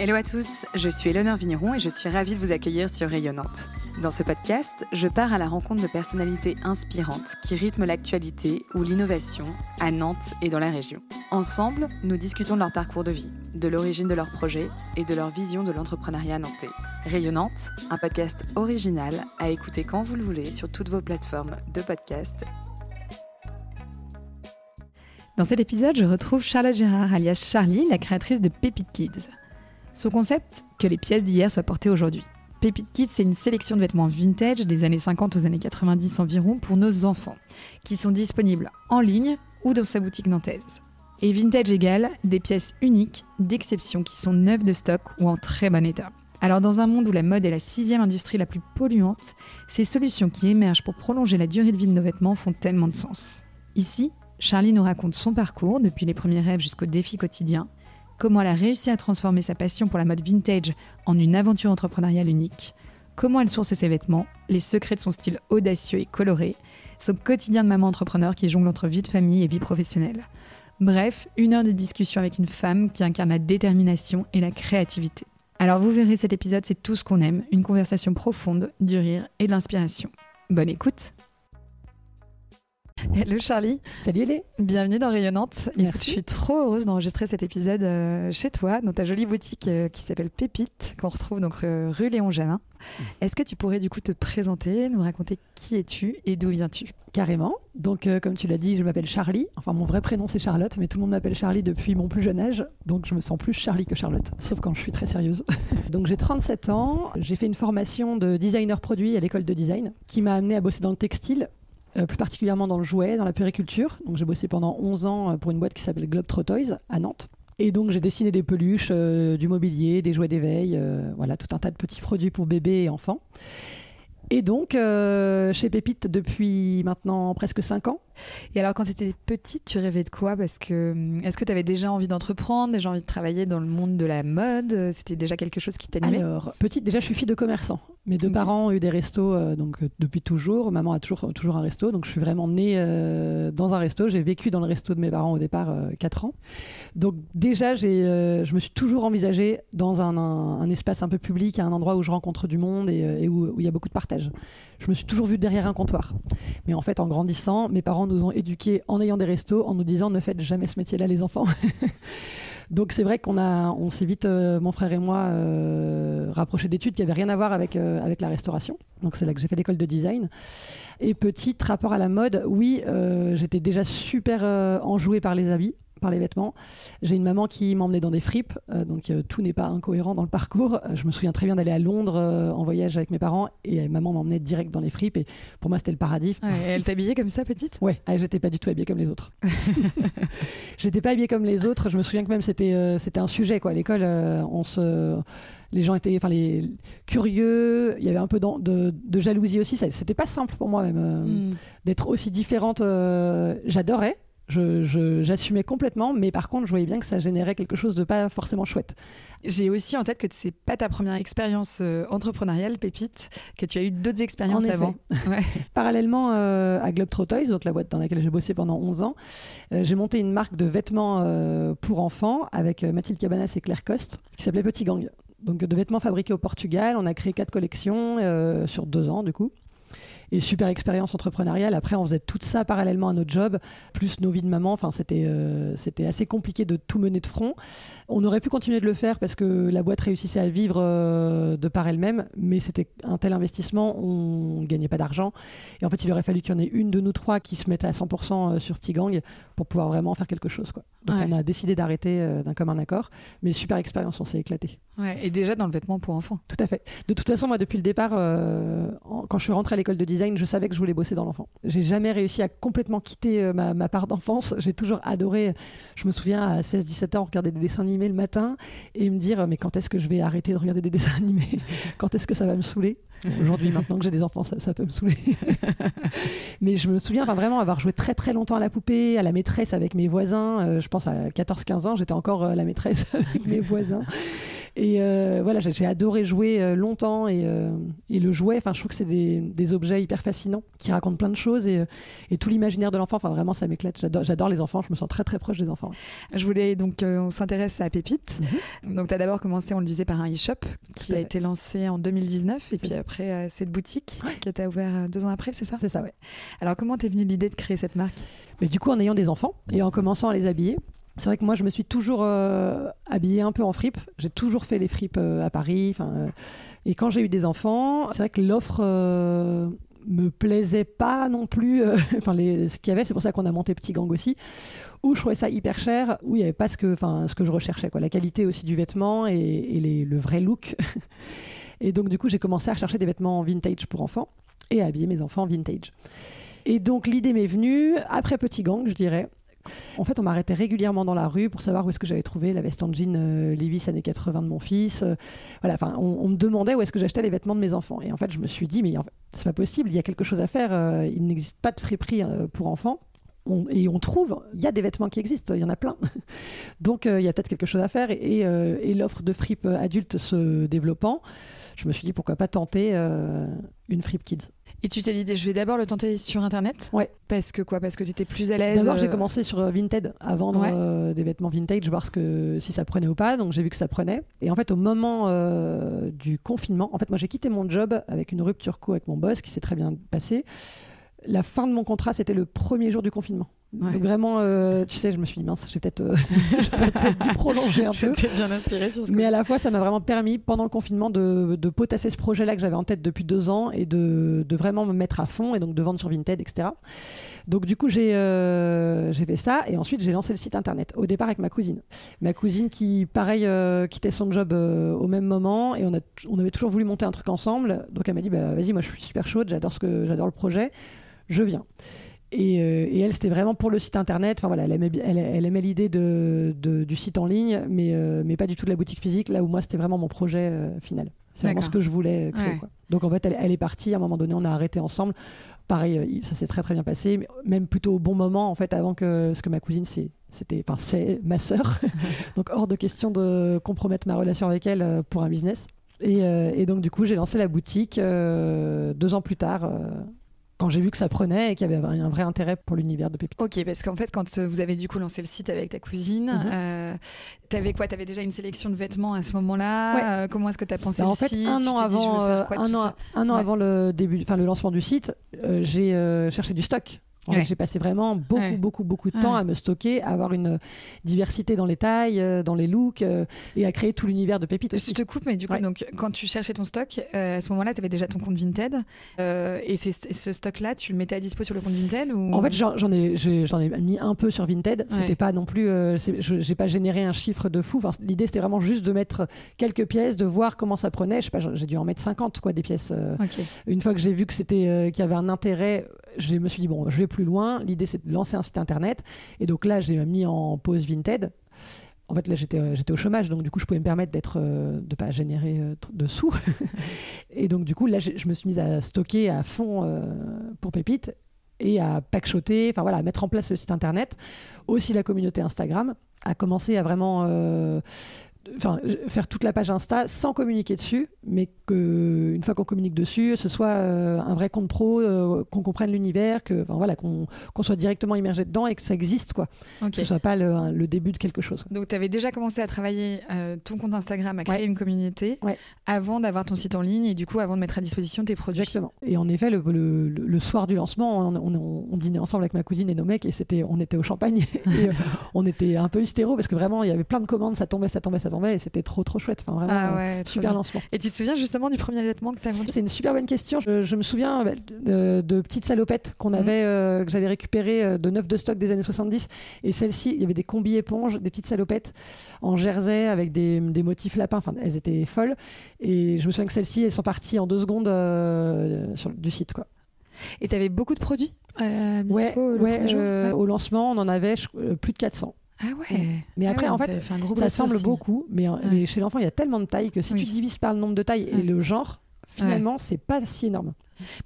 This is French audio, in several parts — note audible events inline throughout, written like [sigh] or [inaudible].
Hello à tous, je suis Eleonore Vigneron et je suis ravie de vous accueillir sur Rayonnante. Dans ce podcast, je pars à la rencontre de personnalités inspirantes qui rythment l'actualité ou l'innovation à Nantes et dans la région. Ensemble, nous discutons de leur parcours de vie, de l'origine de leurs projets et de leur vision de l'entrepreneuriat nantais. Rayonnante, un podcast original à écouter quand vous le voulez sur toutes vos plateformes de podcast. Dans cet épisode, je retrouve Charlotte Gérard, alias Charlie, la créatrice de Pépite Kids. Son concept, que les pièces d'hier soient portées aujourd'hui. Pépite Kids, c'est une sélection de vêtements vintage des années 50 aux années 90 environ pour nos enfants, qui sont disponibles en ligne ou dans sa boutique nantaise. Et vintage égale des pièces uniques, d'exception, qui sont neuves de stock ou en très bon état. Alors dans un monde où la mode est la sixième industrie la plus polluante, ces solutions qui émergent pour prolonger la durée de vie de nos vêtements font tellement de sens. Ici, Charlie nous raconte son parcours, depuis les premiers rêves jusqu'aux défis quotidiens, comment elle a réussi à transformer sa passion pour la mode vintage en une aventure entrepreneuriale unique, comment elle source ses vêtements, les secrets de son style audacieux et coloré, son quotidien de maman entrepreneur qui jongle entre vie de famille et vie professionnelle. Bref, une heure de discussion avec une femme qui incarne la détermination et la créativité. Alors vous verrez cet épisode, c'est tout ce qu'on aime, une conversation profonde, du rire et de l'inspiration. Bonne écoute [laughs] Hello Charlie. Salut Elé. Bienvenue dans Rayonnante. Merci. je suis trop heureuse d'enregistrer cet épisode euh, chez toi, dans ta jolie boutique euh, qui s'appelle Pépite, qu'on retrouve donc euh, rue Léon Jamin. Mmh. Est-ce que tu pourrais du coup te présenter, nous raconter qui es-tu et d'où viens-tu? Carrément. Donc, euh, comme tu l'as dit, je m'appelle Charlie. Enfin, mon vrai prénom c'est Charlotte, mais tout le monde m'appelle Charlie depuis mon plus jeune âge. Donc, je me sens plus Charlie que Charlotte, sauf quand je suis très sérieuse. [laughs] donc, j'ai 37 ans. J'ai fait une formation de designer produit à l'école de design qui m'a amené à bosser dans le textile. Euh, plus particulièrement dans le jouet, dans la puriculture. Donc j'ai bossé pendant 11 ans euh, pour une boîte qui s'appelle Globetrotters à Nantes. Et donc j'ai dessiné des peluches, euh, du mobilier, des jouets d'éveil, euh, voilà, tout un tas de petits produits pour bébés et enfants. Et donc euh, chez Pépite depuis maintenant presque 5 ans. Et alors quand tu étais petite, tu rêvais de quoi? Parce que hum, est-ce que tu avais déjà envie d'entreprendre, déjà envie de travailler dans le monde de la mode? C'était déjà quelque chose qui t'animait? Alors, petite, déjà je suis fille de commerçant. Mes deux parents ont eu des restos euh, donc, euh, depuis toujours. Maman a toujours, toujours un resto, donc je suis vraiment née euh, dans un resto. J'ai vécu dans le resto de mes parents au départ 4 ans. Donc déjà, j'ai, euh, je me suis toujours envisagée dans un, un- un espace un peu public, un endroit où je rencontre du monde et, euh, et où il y a beaucoup de partage. Je me suis toujours vue derrière un comptoir. Mais en fait, en grandissant, mes parents nous ont éduqués en ayant des restos, en nous disant ne faites jamais ce métier-là, les enfants. [laughs] Donc c'est vrai qu'on a, on s'est vite, euh, mon frère et moi, euh, rapprochés d'études qui n'avaient rien à voir avec, euh, avec la restauration. Donc c'est là que j'ai fait l'école de design. Et petite, rapport à la mode, oui, j'étais déjà super enjouée par les habits par les vêtements. J'ai une maman qui m'emmenait dans des fripes, euh, donc euh, tout n'est pas incohérent dans le parcours. Euh, je me souviens très bien d'aller à Londres en voyage avec mes parents et maman m'emmenait direct dans les fripes et pour moi c'était le paradis. Ouais, et Elle t'habillait comme ça, petite? Ouais, ah, j'étais pas du tout habillée comme les autres. [laughs] [laughs] j'étais pas habillée comme les autres. Je me souviens que même c'était c'était un sujet quoi. À l'école, on se les gens étaient enfin les curieux. Il y avait un peu de, de jalousie aussi. C'était pas simple pour moi même euh, Hmm. d'être aussi différente. euh, J'adorais. J'assumais complètement, mais par contre, je voyais bien que ça générait quelque chose de pas forcément chouette. J'ai aussi en tête que c'est pas ta première expérience euh, entrepreneuriale, Pépite, que tu as eu d'autres expériences En avant. Ouais. [laughs] Parallèlement euh, à Globetrotters, donc la boîte dans laquelle j'ai bossé pendant 11 ans, euh, j'ai monté une marque de vêtements euh, pour enfants avec Mathilde Cabanas et Claire Coste qui s'appelait Petit Gang. Donc de vêtements fabriqués au Portugal. On a créé quatre collections sur deux ans du coup. Et super expérience entrepreneuriale. Après, on faisait tout ça parallèlement à notre job, plus nos vies de maman. Enfin, c'était euh, c'était assez compliqué de tout mener de front. On aurait pu continuer de le faire parce que la boîte réussissait à vivre euh, de par elle-même, mais c'était un tel investissement, on ne gagnait pas d'argent. Et en fait, il aurait fallu qu'il y en ait une de nous trois qui se mette à 100% sur Petit Gang pour pouvoir vraiment faire quelque chose. Quoi. Donc, Ouais. on a décidé d'arrêter euh, d'un commun accord. Mais super expérience, on s'est éclaté. Et déjà dans le vêtement pour enfants. Tout à fait. De toute façon, moi, depuis le départ, euh, quand je suis rentrée à l'école de design, je savais que je voulais bosser dans l'enfant. J'ai jamais réussi à complètement quitter euh, ma, part d'enfance. J'ai toujours adoré. Je me souviens à 16-17 ans, regarder des dessins animés le matin et me dire, mais quand est-ce que je vais arrêter de regarder des dessins [laughs] animés? Quand est-ce que ça va me saouler? Aujourd'hui, maintenant que j'ai des enfants, ça, peut me saouler. [laughs] Mais je me souviens enfin, vraiment avoir joué très très longtemps à la poupée, à la maîtresse avec mes voisins. Euh, je pense à 14-15 ans, j'étais encore la maîtresse [laughs] avec mes voisins. Et euh, voilà, j'ai adoré jouer euh, longtemps et, euh, et le jouet, enfin, je trouve que c'est des, des objets hyper fascinants qui racontent plein de choses et, et tout l'imaginaire de l'enfant, enfin, vraiment, ça m'éclate. J'adore, les enfants, je me sens très très proche des enfants. Je voulais donc, euh, on s'intéresse à Pépite. Donc, tu as d'abord commencé, on le disait, par un e-shop qui a été lancé en 2019 et puis ça. après cette boutique qui a été ouverte deux ans après, c'est ça? C'est ça, ouais. Alors, comment t'es venue l'idée de créer cette marque? Mais du coup, en ayant des enfants et en commençant à les habiller, c'est vrai que moi, je me suis toujours euh, habillée un peu en fripe. J'ai toujours fait les fripes euh, à Paris. euh, et quand j'ai eu des enfants, c'est vrai que l'offre me plaisait pas non plus. [laughs] ce qu'il y avait, c'est pour ça qu'on a monté Petit Gang aussi, où je trouvais ça hyper cher, où il n'y avait pas ce que, je recherchais. La qualité aussi du vêtement et, le vrai look. [laughs] et donc, du coup, j'ai commencé à chercher des vêtements vintage pour enfants et à habiller mes enfants vintage. Et donc l'idée m'est venue après Petit Gang, je dirais. En fait, on m'arrêtait régulièrement dans la rue pour savoir où est-ce que j'avais trouvé la veste en jean euh, Levi's années 80 de mon fils. Euh, voilà, enfin, on, me demandait où est-ce que j'achetais les vêtements de mes enfants. Et en fait, je me suis dit, mais c'est pas possible, il y a quelque chose à faire. euh, il n'existe pas de friperie pour enfants. Et on trouve, il y a des vêtements qui existent, il y en a plein. [laughs] Donc, il y a peut-être quelque chose à faire. Et, et, l'offre de fripe adulte se développant, je me suis dit, pourquoi pas tenter une fripe kids. Et tu t'es dit, je vais d'abord le tenter sur Internet Ouais. Parce que quoi? Parce que tu étais plus à l'aise D'abord, j'ai euh, commencé sur euh, Vinted à vendre Ouais. euh, des vêtements vintage, voir ce que, si ça prenait ou pas. Donc, j'ai vu que ça prenait. Et en fait, au moment euh, du confinement, en fait, moi, j'ai quitté mon job avec une rupture co avec mon boss qui s'est très bien passée. La fin de mon contrat, c'était le premier jour du confinement. Ouais. Donc, vraiment, euh, tu sais, je me suis dit, mince, j'ai peut-être euh, [laughs] peut-être dû prolonger un [laughs] peu. J'étais bien inspirée sur ce Mais à la fois, ça m'a vraiment permis, pendant le confinement, de, de potasser ce projet-là que j'avais en tête depuis deux ans et de, de vraiment me mettre à fond et donc de vendre sur Vinted, etc. Donc, du coup, j'ai euh, fait ça et ensuite, j'ai lancé le site internet. Au départ, avec ma cousine. Ma cousine qui, pareil, euh, quittait son job au même moment et on, a, on avait toujours voulu monter un truc ensemble. Donc, elle m'a dit bah, Vas-y, moi, je suis super chaude, j'adore le projet, je viens. Et, euh, et elle, c'était vraiment pour le site internet. Enfin voilà, elle aimait, bi- elle, elle aimait l'idée de, de- du site en ligne, mais, euh, mais pas du tout de la boutique physique. Là où moi, c'était vraiment mon projet euh, final. C'est vraiment ce que je voulais créer. Ouais. quoi. Donc en fait, elle, elle est partie. À un moment donné, on a arrêté ensemble. Pareil, il- ça s'est très très bien passé, mais même plutôt au bon moment en fait, avant que parce que ma cousine, c'est c'était, enfin c'est ma sœur. [laughs] donc hors de question de compromettre ma relation avec elle pour un business. Et, et donc du coup, j'ai lancé la boutique deux ans plus tard. Quand j'ai vu que ça prenait et qu'il y avait un vrai intérêt pour l'univers de Pépite. Ok, parce qu'en fait, quand euh, vous avez du coup lancé le site avec ta cousine, euh, t'avais quoi? T'avais déjà une sélection de vêtements à ce moment-là? Euh, Comment est-ce que t'as pensé Bah, le en fait, site? un an dit, avant, quoi, un an, un an Ouais. avant le début, enfin le lancement du site, j'ai cherché du stock. Ouais. J'ai passé vraiment beaucoup, Ouais. beaucoup, beaucoup de temps Ouais. à me stocker, à avoir une diversité dans les tailles, euh, dans les looks, euh, et à créer tout l'univers de Pépite Je aussi. te coupe, mais du coup, donc, quand tu cherchais ton stock, euh, à ce moment-là, tu avais déjà ton compte Vinted. euh, et, ce stock-là, tu le mettais à dispo sur le compte Vinted ou... En fait, j'en ai, j'en ai mis un peu sur Vinted. C'était pas non plus, euh, je j'ai pas généré un chiffre de fou. Enfin, L'idée, c'était vraiment juste de mettre quelques pièces, de voir comment ça prenait. Je sais pas, j'ai dû en mettre 50 quoi, des pièces. euh. Une fois que j'ai vu que c'était euh, qu'il y avait un intérêt, je me suis dit bon, je vais plus loin. L'idée c'est de lancer un site internet. Et donc là, j'ai mis en pause Vinted. En fait, là, j'étais euh, j'étais au chômage, donc du coup, je pouvais me permettre d'être euh, de pas générer euh, de sous. [laughs] et donc du coup, là, je me suis mise à stocker à fond euh, pour Pépite et à packshotter, enfin voilà, à mettre en place le site internet, aussi la communauté Instagram, à commencer à vraiment enfin faire toute la page Insta sans communiquer dessus, mais que une fois qu'on communique dessus, ce soit euh, un vrai compte pro, euh, qu'on comprenne l'univers, que enfin, voilà, qu'on qu'on soit directement immergé dedans et que ça existe quoi, Ok. que ce soit pas le, le début de quelque chose. Donc, tu avais déjà commencé à travailler euh, ton compte Instagram, à créer Ouais. une communauté, Ouais. avant d'avoir ton site en ligne et du coup, avant de mettre à disposition tes produits. Exactement. Et en effet, le, le- soir du lancement, on, on- on dînait ensemble avec ma cousine et nos mecs, et c'était, on était au champagne, [laughs] et on était un peu hystéro parce que vraiment, il y avait plein de commandes, ça tombait, ça tombait, ça tombait, et c'était trop, trop chouette. Enfin, vraiment, Ah euh, ouais, super lancement. Et tu te souviens justement du premier vêtement que tu as vendu C'est une super bonne question. Je, je me souviens euh, de, de petites salopettes qu'on Mhm. avait, euh, que j'avais récupérées de neuf de stock des années 70. Et celles-ci, il y avait des combis éponges, des petites salopettes en jersey avec des, des motifs lapins. Enfin, elles étaient folles. Et je me souviens que celles-ci, elles sont parties en deux secondes euh, sur, du site. Quoi. Et tu avais beaucoup de produits euh, dispo Ouais, le ouais, premier jour? euh, Ouais. au lancement, on en avait je- plus de 400. Ah ouais. Mais Ah après, ouais, en fait, gros Ça semble aussi. beaucoup, mais, mais chez l'enfant, il y a tellement de tailles que si Oui. tu divises par le nombre de tailles et le genre, finalement, c'est pas si énorme.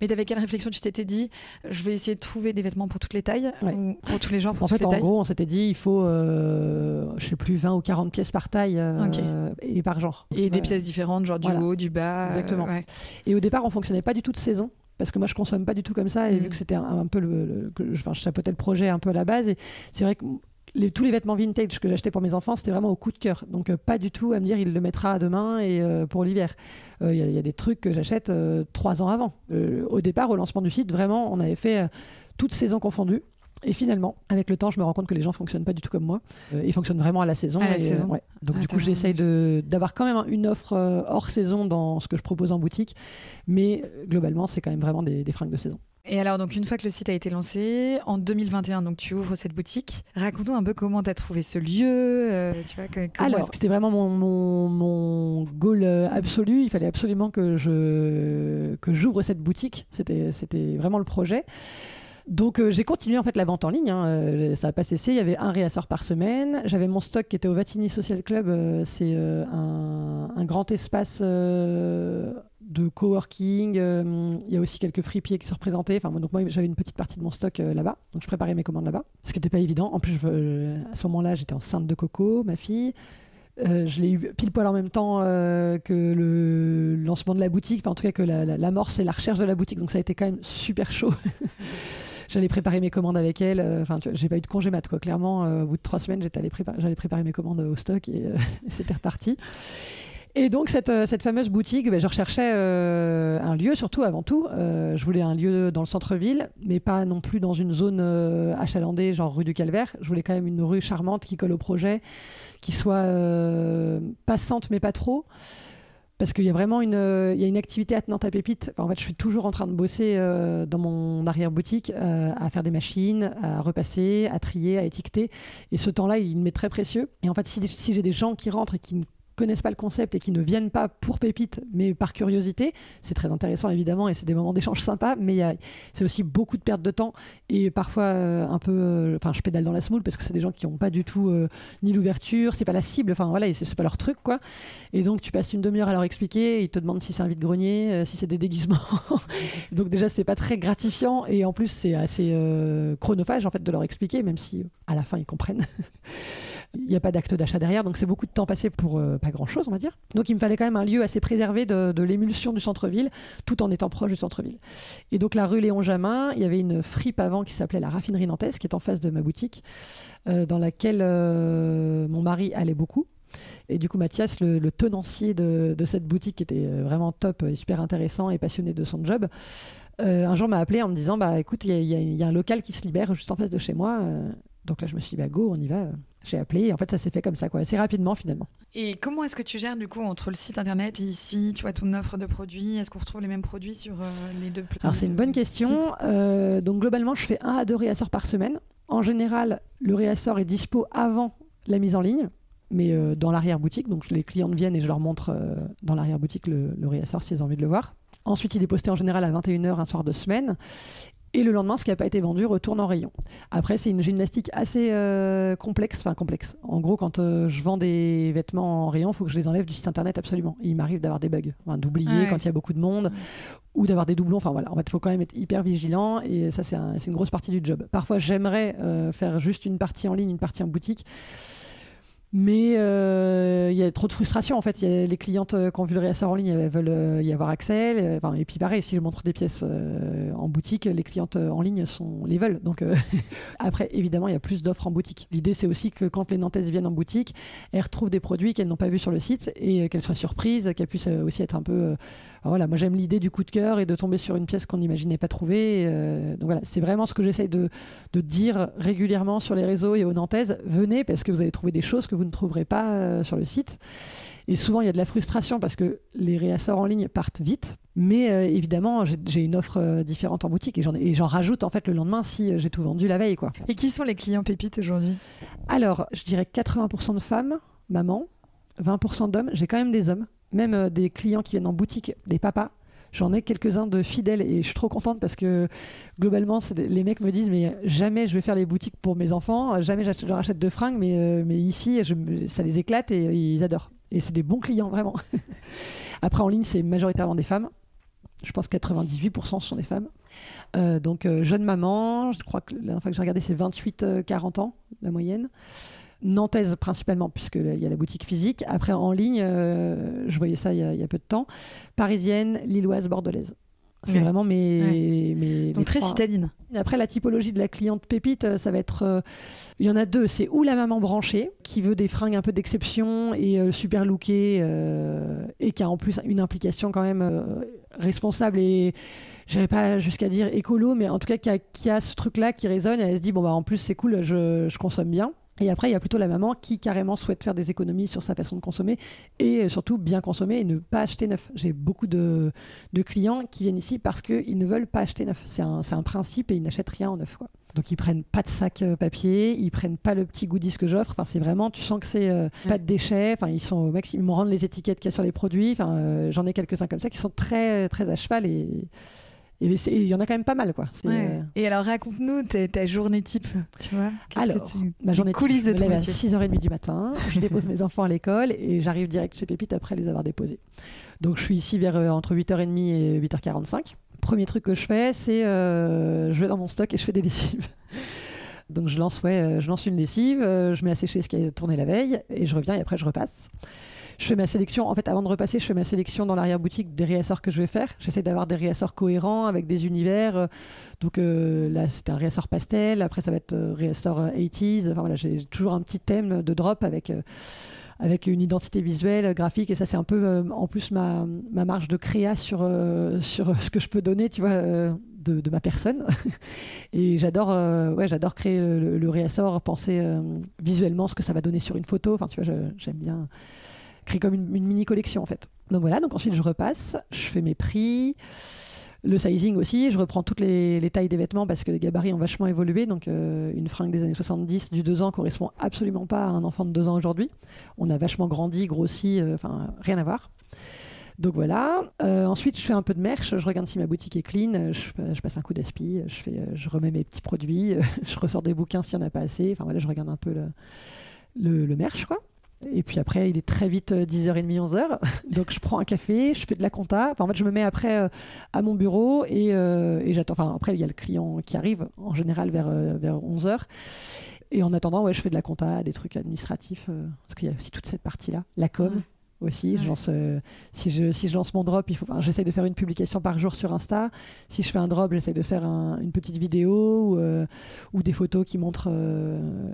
Mais t'avais quelle réflexion Tu t'étais dit, je vais essayer de trouver des vêtements pour toutes les tailles, Ouais. ou pour tous les genres, pour En toutes fait, les en tailles? gros, on s'était dit, il faut, euh, je sais plus, 20 ou 40 pièces par taille euh, et par genre. Et des pièces différentes, genre du Voilà. haut, du bas. euh, Exactement. ouais. Et au départ, on fonctionnait pas du tout de saison. Parce que moi, je consomme pas du tout comme ça. Et Mm. vu que c'était un, un peu le. le- que je, je chapeautais le projet un peu à la base. Et c'est vrai que les, tous les vêtements vintage que j'achetais pour mes enfants, c'était vraiment au coup de cœur. Donc, euh, pas du tout à me dire, il le mettra demain et euh, pour l'hiver. Euh, Il y, a- il y a des trucs que j'achète trois ans avant. Au départ, au lancement du site, vraiment, on avait fait toute saison confondue. Et finalement, avec le temps, je me rends compte que les gens fonctionnent pas du tout comme moi. Euh, ils fonctionnent vraiment à la saison. À la et, saison. ouais. Donc Ah, du coup, j'essaye d'avoir quand même une offre euh, hors saison dans ce que je propose en boutique. Mais globalement, c'est quand même vraiment des, des fringues de saison. Et alors, donc, une fois que le site a été lancé, en 2021, donc tu ouvres cette boutique. Raconte-nous un peu comment tu as trouvé ce lieu. euh, tu vois, comment Alors, c'était vraiment mon, mon, mon goal euh, absolu. Il fallait absolument que je que j'ouvre cette boutique. C'était c'était vraiment le projet. Donc euh, j'ai continué en fait la vente en ligne, hein. Euh, ça n'a pas cessé. Il y avait un réassort par semaine. J'avais mon stock qui était au Vatini Social Club. Euh, c'est un, grand espace de coworking. Il y a aussi quelques fripiers qui sont représentés. Enfin, moi, donc moi j'avais une petite partie de mon stock là-bas, donc je préparais mes commandes là-bas, ce qui n'était pas évident. En plus, à ce moment-là, j'étais enceinte de Coco, ma fille. Je l'ai eu pile poil en même temps que le lancement de la boutique, enfin en tout cas que la- la- l'amorce et la recherche de la boutique. Donc ça a été quand même super chaud. [laughs] J'allais préparer mes commandes avec elle. euh, Enfin, j'ai pas eu de congé mat quoi. Clairement, euh, au bout de trois semaines, j'étais allée j'allais préparer mes commandes au stock et, euh, [laughs] c'était reparti. Et donc cette, fameuse boutique, ben, je recherchais un lieu, surtout avant tout. Je voulais un lieu dans le centre-ville, mais pas non plus dans une zone achalandée, genre rue du Calvaire. Je voulais quand même une rue charmante qui colle au projet, qui soit passante mais pas trop. Parce qu'il y a vraiment une, euh, il y a une activité attenante à Pépite. En fait, je suis toujours en train de bosser euh, dans mon arrière-boutique euh, à faire des machines, à repasser, à trier, à étiqueter. Et ce temps-là, il m'est très précieux. Et en fait, si, si j'ai des gens qui rentrent et qui ne connaissent pas le concept et qui ne viennent pas pour Pépite, mais par curiosité, c'est très intéressant évidemment et c'est des moments d'échange sympas, mais c'est aussi beaucoup de perte de temps et parfois euh, un peu, euh, enfin je pédale dans la semoule parce que c'est des gens qui n'ont pas du tout euh, ni l'ouverture, c'est pas la cible, enfin voilà, c'est pas leur truc quoi. Et donc tu passes une demi-heure à leur expliquer, ils te demandent si c'est un vide-grenier, si c'est des déguisements. [laughs] donc déjà c'est pas très gratifiant et en plus c'est assez chronophage en fait de leur expliquer, même si à la fin ils comprennent. [laughs] Il n'y a pas d'acte d'achat derrière, donc c'est beaucoup de temps passé pour euh, pas grand-chose, on va dire. Donc il me fallait quand même un lieu assez préservé de, l'émulsion du centre-ville, tout en étant proche du centre-ville. Et donc la rue Léon Jamin, il y avait une fripe avant qui s'appelait la Raffinerie Nantaise, qui est en face de ma boutique, euh, dans laquelle euh, mon mari allait beaucoup. Et du coup, Mathias, le, tenancier de, cette boutique, qui était vraiment top, super intéressant et passionné de son job, un jour m'a appelé en me disant bah écoute, il y, y a- un local qui se libère juste en face de chez moi. donc là, je me suis dit bah go, on y va. J'ai appelé et en fait, ça s'est fait comme ça, quoi, assez rapidement finalement. Et comment est-ce que tu gères du coup entre le site internet et ici, tu vois, ton offre de produits? Est-ce qu'on retrouve les mêmes produits sur euh, les deux pla- Alors c'est une bonne question. Euh, donc globalement, je fais un à deux réassorts par semaine. En général, le réassort est dispo avant la mise en ligne, mais euh, dans l'arrière-boutique. Donc les clientes viennent et je leur montre dans l'arrière-boutique le, le réassort s'ils ont envie de le voir. Ensuite, il est posté en général à 21h un soir de semaine. Et le lendemain, ce qui n'a pas été vendu retourne en rayon. Après, c'est une gymnastique assez euh, complexe. Enfin, complexe. En gros, quand euh, je vends des vêtements en rayon, il faut que je les enlève du site internet absolument. Et il m'arrive d'avoir des bugs. Enfin, d'oublier ouais. quand il y a beaucoup de monde ou d'avoir des doublons. Enfin voilà, en fait, il faut quand même être hyper vigilant et ça, c'est un- c'est une grosse partie du job. Parfois, j'aimerais euh, faire juste une partie en ligne, une partie en boutique. Mais euh, il y a trop de frustration en fait. Les clientes euh, qui ont vu le réassort en ligne, elles veulent euh, y avoir accès. Et puis pareil, si je montre des pièces en boutique, les clientes en ligne sont, les veulent. Donc [laughs] après, évidemment, il y a plus d'offres en boutique. L'idée, c'est aussi que quand les Nantaises viennent en boutique, elles retrouvent des produits qu'elles n'ont pas vus sur le site et qu'elles soient surprises, qu'elles puissent aussi être un peu voilà, moi j'aime l'idée du coup de cœur et de tomber sur une pièce qu'on n'imaginait pas trouver. Donc voilà, c'est vraiment ce que j'essaye de, de dire régulièrement sur les réseaux et aux Nantaises. Venez parce que vous allez trouver des choses que vous ne trouverez pas euh, sur le site. Et souvent il y a de la frustration parce que les réassorts en ligne partent vite. Mais euh, évidemment, j'ai une offre euh, différente en boutique et j'en rajoute en fait le lendemain si euh, j'ai tout vendu la veille. quoi. Et qui sont les clients pépites aujourd'hui? Alors, je dirais 80% de femmes, mamans, 20% d'hommes. J'ai quand même des hommes, même des clients qui viennent en boutique, des papas. J'en ai quelques-uns de fidèles et je suis trop contente parce que globalement, les mecs me disent mais jamais je vais faire les boutiques pour mes enfants, jamais je leur achète de fringues, mais, euh, ici, ça les éclate et euh, ils adorent. Et c'est des bons clients, vraiment. [laughs] Après, en ligne, c'est majoritairement des femmes. Je pense que 98% sont des femmes. donc jeune maman, je crois que la dernière fois que j'ai regardé c'est 28-40 ans la moyenne. Nantaise principalement, puisqu'il y a la boutique physique. Après, en ligne, je voyais ça il y, y, a peu de temps. Parisienne, lilloise, bordelaise. C'est vraiment mes. mes Donc très citadine. Après, la typologie de la cliente pépite, euh, ça va être. Euh, il y en a deux. C'est ou la maman branchée, qui veut des fringues un peu d'exception et euh, super lookées, et qui a en plus une implication quand même responsable et. J'irais pas jusqu'à dire écolo, mais en tout cas qui a, qui a ce truc-là qui résonne. Et elle se dit bon bah en plus c'est cool, je, je consomme bien. Et après, il y a plutôt la maman qui carrément souhaite faire des économies sur sa façon de consommer et surtout bien consommer et ne pas acheter neuf. J'ai beaucoup de, clients qui viennent ici parce qu'ils ne veulent pas acheter neuf. C'est un, un, principe et ils n'achètent rien en neuf. Quoi. Donc ils prennent pas de sac euh, papier, ils prennent pas le petit goodies que j'offre. Enfin, c'est vraiment, tu sens que c'est euh, pas de déchets. Enfin, ils sont au maximum, ils me rendent les étiquettes qu'il y a sur les produits. Enfin, euh, j'en ai quelques-uns comme ça qui sont très très à cheval et il y en a quand même pas mal, quoi. Euh, et alors, raconte-nous ta, journée type, tu vois Alors, ma journée coulisses type, je me lève à 6h30 du matin, je dépose mes enfants à l'école et j'arrive direct chez Pépite après les avoir déposés. Donc, je suis ici vers euh, entre 8h30 et 8h45. Premier truc que je fais, c'est euh, je vais dans mon stock et je fais des lessives. [laughs] Donc, je lance, ouais, je lance une lessive, je mets à sécher ce qui a tourné la veille et je reviens et après, je repasse je fais ma sélection. En fait, avant de repasser, je fais ma sélection dans l'arrière-boutique des réassorts que je vais faire. J'essaie d'avoir des réassorts cohérents avec des univers. Donc euh, là, c'était un réassort pastel. Après, ça va être euh, réassort 80s. Euh, enfin voilà, j'ai toujours un petit thème de drop avec avec une identité visuelle, graphique, et ça c'est un peu en plus ma, ma, marge de créa sur, sur ce que je peux donner, tu vois, de, ma personne. [laughs] et j'adore ouais, j'adore créer le, le, réassort, penser visuellement ce que ça va donner sur une photo. Enfin, tu vois, j'aime bien créer comme une, mini collection en fait. Donc voilà, donc ensuite je repasse, je fais mes prix, le sizing aussi, je reprends toutes les, tailles des vêtements parce que les gabarits ont vachement évolué. Donc euh, une fringue des années 70 du 2 ans correspond absolument pas à un enfant de 2 ans aujourd'hui. On a vachement grandi, grossi, euh, enfin rien à voir. Donc voilà. Euh, ensuite, je fais un peu de merch. Je regarde si ma boutique est clean. Je, passe un coup d'aspi. Je, je remets mes petits produits. [laughs] je ressors des bouquins s'il n'y en a pas assez. Enfin voilà, je regarde un peu le, le, le merch, quoi. Et puis après, il est très vite 10h30, 11h. [laughs] Donc je prends un café, je fais de la compta. Enfin, en fait, je me mets après euh, à mon bureau et, euh, et j'attends. Enfin, après, il y a le client qui arrive en général vers, euh, vers 11h. Et en attendant, ouais, je fais de la compta, des trucs administratifs. parce qu'il y a aussi toute cette partie-là. La com. Aussi, je lance, si, je, si je lance mon drop, il faut, j'essaie de faire une publication par jour sur Insta. Si je fais un drop, j'essaie de faire une petite vidéo ou, ou, des photos qui montrent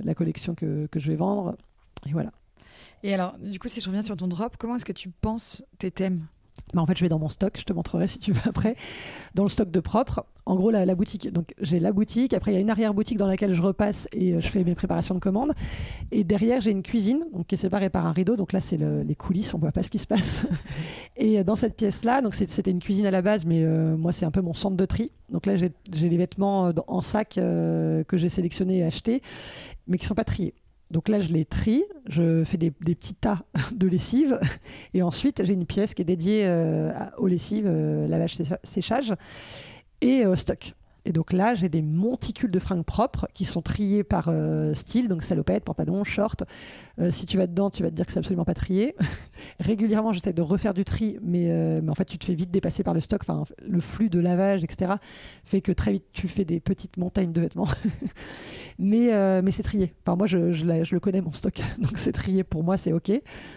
la collection que, que je vais vendre. Et voilà. Et alors, du coup, si je reviens sur ton drop, comment est-ce que tu penses tes thèmes? Bah en fait, je vais dans mon stock, je te montrerai si tu veux après, dans le stock de propre. En gros, la, boutique, donc j'ai la boutique, après il y a une arrière-boutique dans laquelle je repasse et euh, je fais mes préparations de commandes. Et derrière, j'ai une cuisine donc, qui est séparée par un rideau, donc là, c'est les coulisses, on voit pas ce qui se passe. [laughs] et euh, dans cette pièce-là, donc c'était une cuisine à la base, mais euh, moi, c'est un peu mon centre de tri. Donc là, j'ai les vêtements en sac que j'ai sélectionnés et achetés, mais qui sont pas triés. Donc là, je les trie, je fais des, petits tas [laughs] de lessive, et ensuite j'ai une pièce qui est dédiée euh, aux lessives, euh, lavage, séchage et euh, stock. Et donc là, j'ai des monticules de fringues propres qui sont triés par style, donc salopette, pantalon, short. si tu vas dedans, tu vas te dire que c'est absolument pas trié. [laughs] Régulièrement, j'essaie de refaire du tri, mais, mais, en fait, tu te fais vite dépasser par le stock. Enfin, le flux de lavage, etc., fait que très vite, tu fais des petites montagnes de vêtements. [laughs] mais, euh, mais c'est trié. Enfin, moi, je, je, le connais, mon stock. [laughs] Donc, c'est trié pour moi, c'est OK.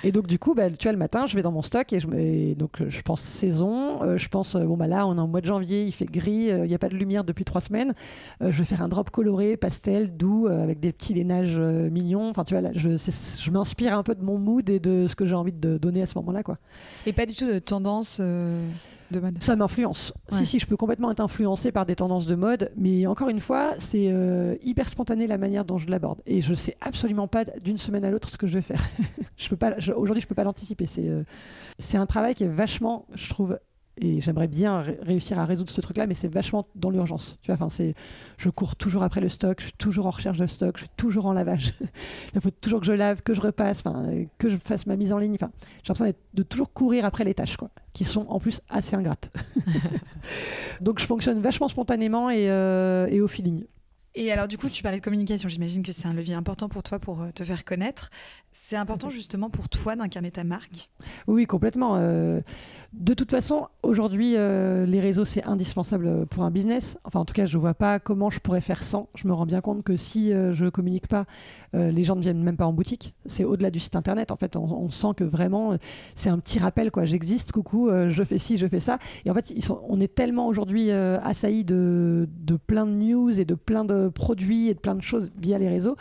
Et donc, du coup, bah, tu vois, le matin, je vais dans mon stock et, je, donc, je pense saison. Euh, je pense, euh, bon, bah là, on est en mois de janvier, il fait gris, il n'y a pas de lumière depuis trois semaines. je vais faire un drop coloré, pastel, doux, avec des petits lainages mignons. Enfin, tu vois, là, je, je m'inspire un peu de mon mood et de ce que j'ai envie de donner à ce moment-là. Et pas du tout de tendance ça m'influence. Si, si, je peux complètement être influencé par des tendances de mode, mais encore une fois, c'est euh, hyper spontané la manière dont je l'aborde. Et je sais absolument pas d'une semaine à l'autre ce que je vais faire. [laughs] je peux pas, aujourd'hui, je peux pas l'anticiper. C'est euh, c'est un travail qui est vachement, je trouve, et j'aimerais bien réussir à résoudre ce truc-là, mais c'est vachement dans l'urgence. Tu vois, enfin, c'est, je cours toujours après le stock, je suis toujours en recherche de stock, je suis toujours en lavage. [laughs] Il faut toujours que je lave, que je repasse, enfin, que je fasse ma mise en ligne. Enfin, j'ai l'impression de toujours courir après les tâches, quoi, qui sont en plus assez ingrates. [laughs] [laughs] Donc, je fonctionne vachement spontanément et, euh, et au feeling. Et alors, du coup, tu parlais de communication. J'imagine que c'est un levier important pour toi pour euh, te faire connaître. C'est important justement pour toi d'incarner ta marque? Oui, complètement. Euh, de toute façon, aujourd'hui, euh, les réseaux, c'est indispensable pour un business. Enfin, en tout cas, je ne vois pas comment je pourrais faire sans. Je me rends bien compte que si je ne communique pas, les gens ne viennent même pas en boutique. C'est au-delà du site internet. En fait, on, sent que vraiment, c'est un petit rappel. quoi. J'existe, coucou, je fais ci, je fais ça. Et en fait, ils sont, on est tellement aujourd'hui assaillis de, de plein de news et de plein de produits et de plein de choses via les réseaux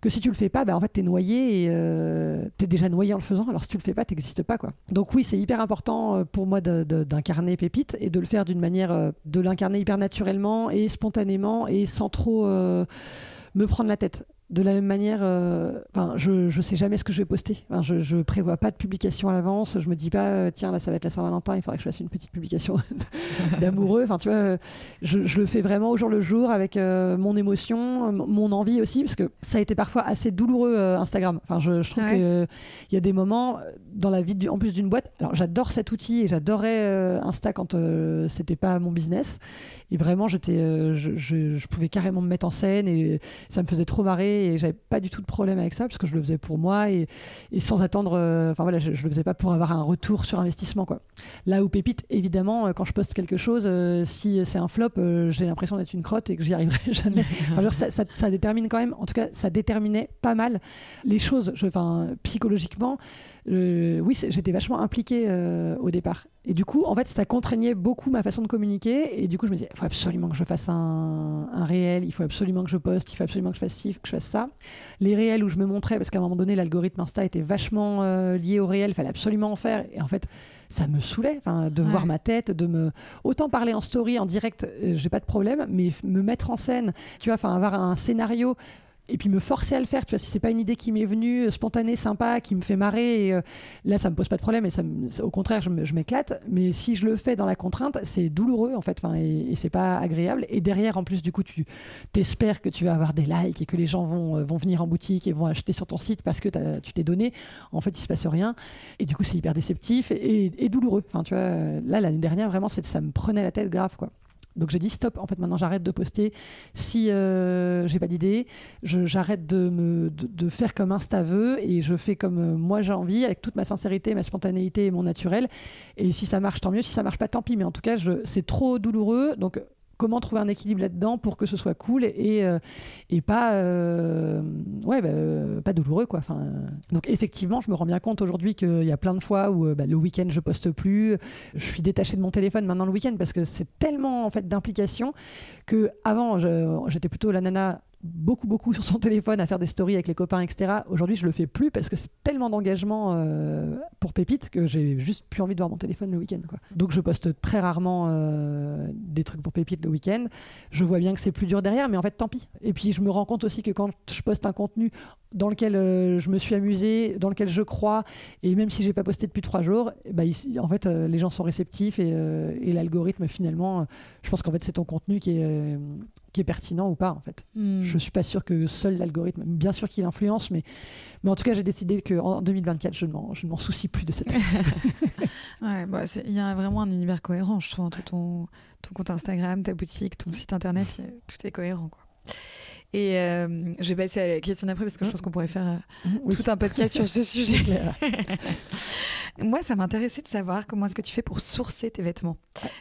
que si tu le fais pas, bah en fait, tu es noyé et euh, tu es déjà noyé en le faisant. Alors si tu le fais pas, tu n'existes pas. Quoi. Donc oui, c'est hyper important euh, pour moi d'incarner Pépite et de le faire d'une manière, euh, de l'incarner hyper naturellement et spontanément et sans trop me prendre la tête de la même manière, euh, je ne sais jamais ce que je vais poster. je, ne prévois pas de publication à l'avance. Je me dis pas, euh, tiens, là, ça va être la Saint-Valentin, il faudrait que je fasse une petite publication [laughs] d'amoureux. Enfin, tu vois, je, le fais vraiment au jour le jour avec euh, mon émotion, mon envie aussi, parce que ça a été parfois assez douloureux Instagram. Enfin, je, trouve qu'il y a des moments dans la vie, en plus d'une boîte. Alors, j'adore cet outil et j'adorais Insta quand c'était pas mon business. Et vraiment, j'étais, je, je, pouvais carrément me mettre en scène et ça me faisait trop marrer et j'avais pas du tout de problème avec ça parce que je le faisais pour moi et, sans attendre. Euh, enfin voilà, je, je, le faisais pas pour avoir un retour sur investissement quoi. Là où Pépite, évidemment, euh, quand je poste quelque chose, euh, si c'est un flop, j'ai l'impression d'être une crotte et que j'y arriverai [laughs] jamais. ça, détermine quand même, en tout cas, ça déterminait pas mal les choses. Enfin, psychologiquement, oui, j'étais vachement impliquée au départ. Et du coup, en fait, ça contraignait beaucoup ma façon de communiquer. Et du coup, je me disais, il faut absolument que je fasse un, un, réel, il faut absolument que je poste, il faut absolument que je fasse ci, que je fasse ça. Les réels où je me montrais, parce qu'à un moment donné, l'algorithme Insta était vachement euh, lié au réel, il fallait absolument en faire. Et en fait, ça me saoulait de voir ma tête, de me. Autant parler en story, en direct, euh, j'ai pas de problème, mais me mettre en scène, tu vois, enfin, avoir un scénario et puis me forcer à le faire. Tu vois, si c'est pas une idée qui m'est venue, euh, spontanée, sympa, qui me fait marrer, euh, là, ça me pose pas de problème. Et au contraire, je m'éclate. Mais si je le fais dans la contrainte, c'est douloureux en fait. Et, et c'est pas agréable. Et derrière, en plus, du coup, tu t'espères que tu vas avoir des likes et que les gens vont, euh, vont venir en boutique et vont acheter sur ton site parce que tu t'es donné. En fait, il se passe rien. Et du coup, c'est hyper déceptif et, et, douloureux. Enfin, tu vois, là, l'année dernière, vraiment, ça me prenait la tête grave, quoi. Donc j'ai dit stop, en fait maintenant j'arrête de poster. Si euh, j'ai pas d'idée, j'arrête de, faire comme Insta veut et je fais comme euh, moi j'ai envie avec toute ma sincérité, ma spontanéité et mon naturel. Et si ça marche tant mieux, si ça marche pas tant pis, mais en tout cas c'est trop douloureux. Donc comment trouver un équilibre là-dedans pour que ce soit cool et, euh, euh, bah, pas douloureux. Quoi. Enfin, donc effectivement, je me rends bien compte aujourd'hui qu'il y a plein de fois où bah, le week-end, je poste plus. Je suis détachée de mon téléphone maintenant le week-end parce que c'est tellement en fait, d'implication que avant j'étais plutôt la nana beaucoup beaucoup sur son téléphone à faire des stories avec les copains etc aujourd'hui je le fais plus parce que c'est tellement d'engagement euh, pour Pépite que j'ai juste plus envie de voir mon téléphone le week-end quoi. Donc je poste très rarement euh, des trucs pour Pépite le week-end. Je vois bien que c'est plus dur derrière mais en fait tant pis. Et puis je me rends compte aussi que quand je poste un contenu dans lequel euh, je me suis amusée, dans lequel je crois, et même si j'ai pas posté depuis trois jours, bah, en fait, les gens sont réceptifs et, et l'algorithme finalement, je pense qu'en fait c'est ton contenu qui est, qui est pertinent ou pas en fait. Hmm. Je suis pas sûr que seul l'algorithme, bien sûr qu'il influence, mais, mais en tout cas j'ai décidé qu'en 2024 je ne m'en soucie plus de cette. [laughs] ouais, bah, il y a vraiment un univers cohérent, je trouve, entre ton, ton compte Instagram, ta boutique, ton site internet, tout est cohérent quoi. Et euh, je vais passer à la question d'après parce que je pense qu'on pourrait faire euh, tout un podcast sur ce [laughs] sujet. [laughs] Moi, ça m'intéressait de savoir comment est-ce que tu fais pour sourcer tes vêtements.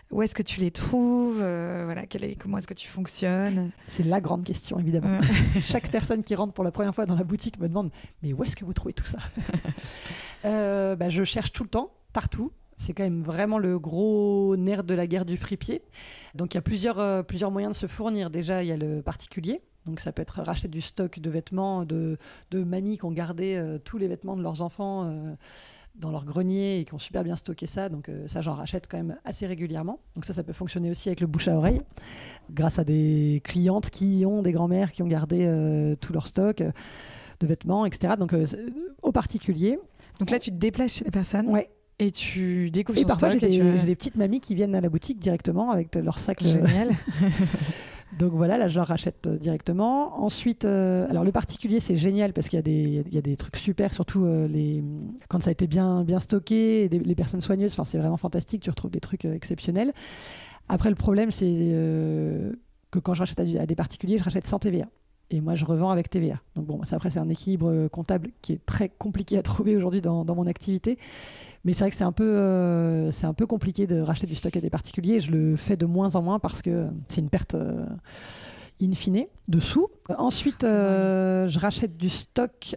Où est-ce que tu les trouves euh, Voilà, est, comment est-ce que tu fonctionnes? C'est la grande question, évidemment. [laughs] Chaque personne qui rentre pour la première fois dans la boutique me demande Mais où est-ce que vous trouvez tout ça? Bah, Je cherche tout le temps, partout. C'est quand même vraiment le gros nerf de la guerre du fripier. Donc il y a plusieurs, plusieurs moyens de se fournir. Déjà, il y a le particulier. Donc ça peut être racheter du stock de vêtements de, de mamies qui ont gardé euh, tous les vêtements de leurs enfants euh, dans leur grenier et qui ont super bien stocké ça. Donc euh, ça, j'en rachète quand même assez régulièrement. Donc ça, ça peut fonctionner aussi avec le bouche à oreille, grâce à des clientes qui ont des grands-mères qui ont gardé tout leur stock de vêtements, etc. Donc au particulier. Donc là, tu te déplaces chez les personnes Ouais. Et tu découvres Et parfois, j'ai des, des, petites mamies qui viennent à la boutique directement avec leur sac. Génial. [laughs] Donc voilà, là, je rachète euh, directement. Ensuite, euh, alors le particulier, c'est génial parce qu'il y, a des, trucs super, surtout euh, quand ça a été bien, bien stocké, les personnes soigneuses, c'est vraiment fantastique, tu retrouves des trucs exceptionnels. Après, le problème, c'est que quand je rachète à, des particuliers, je rachète sans TVA. Et moi, je revends avec TVA. Donc bon, ça, après, c'est un équilibre euh, comptable qui est très compliqué à [laughs] trouver aujourd'hui dans, mon activité. Mais c'est vrai que c'est un, peu, euh, c'est un peu compliqué de racheter du stock à des particuliers. Je le fais de moins en moins parce que c'est une perte euh, in fine de sous. Ensuite, je rachète du stock.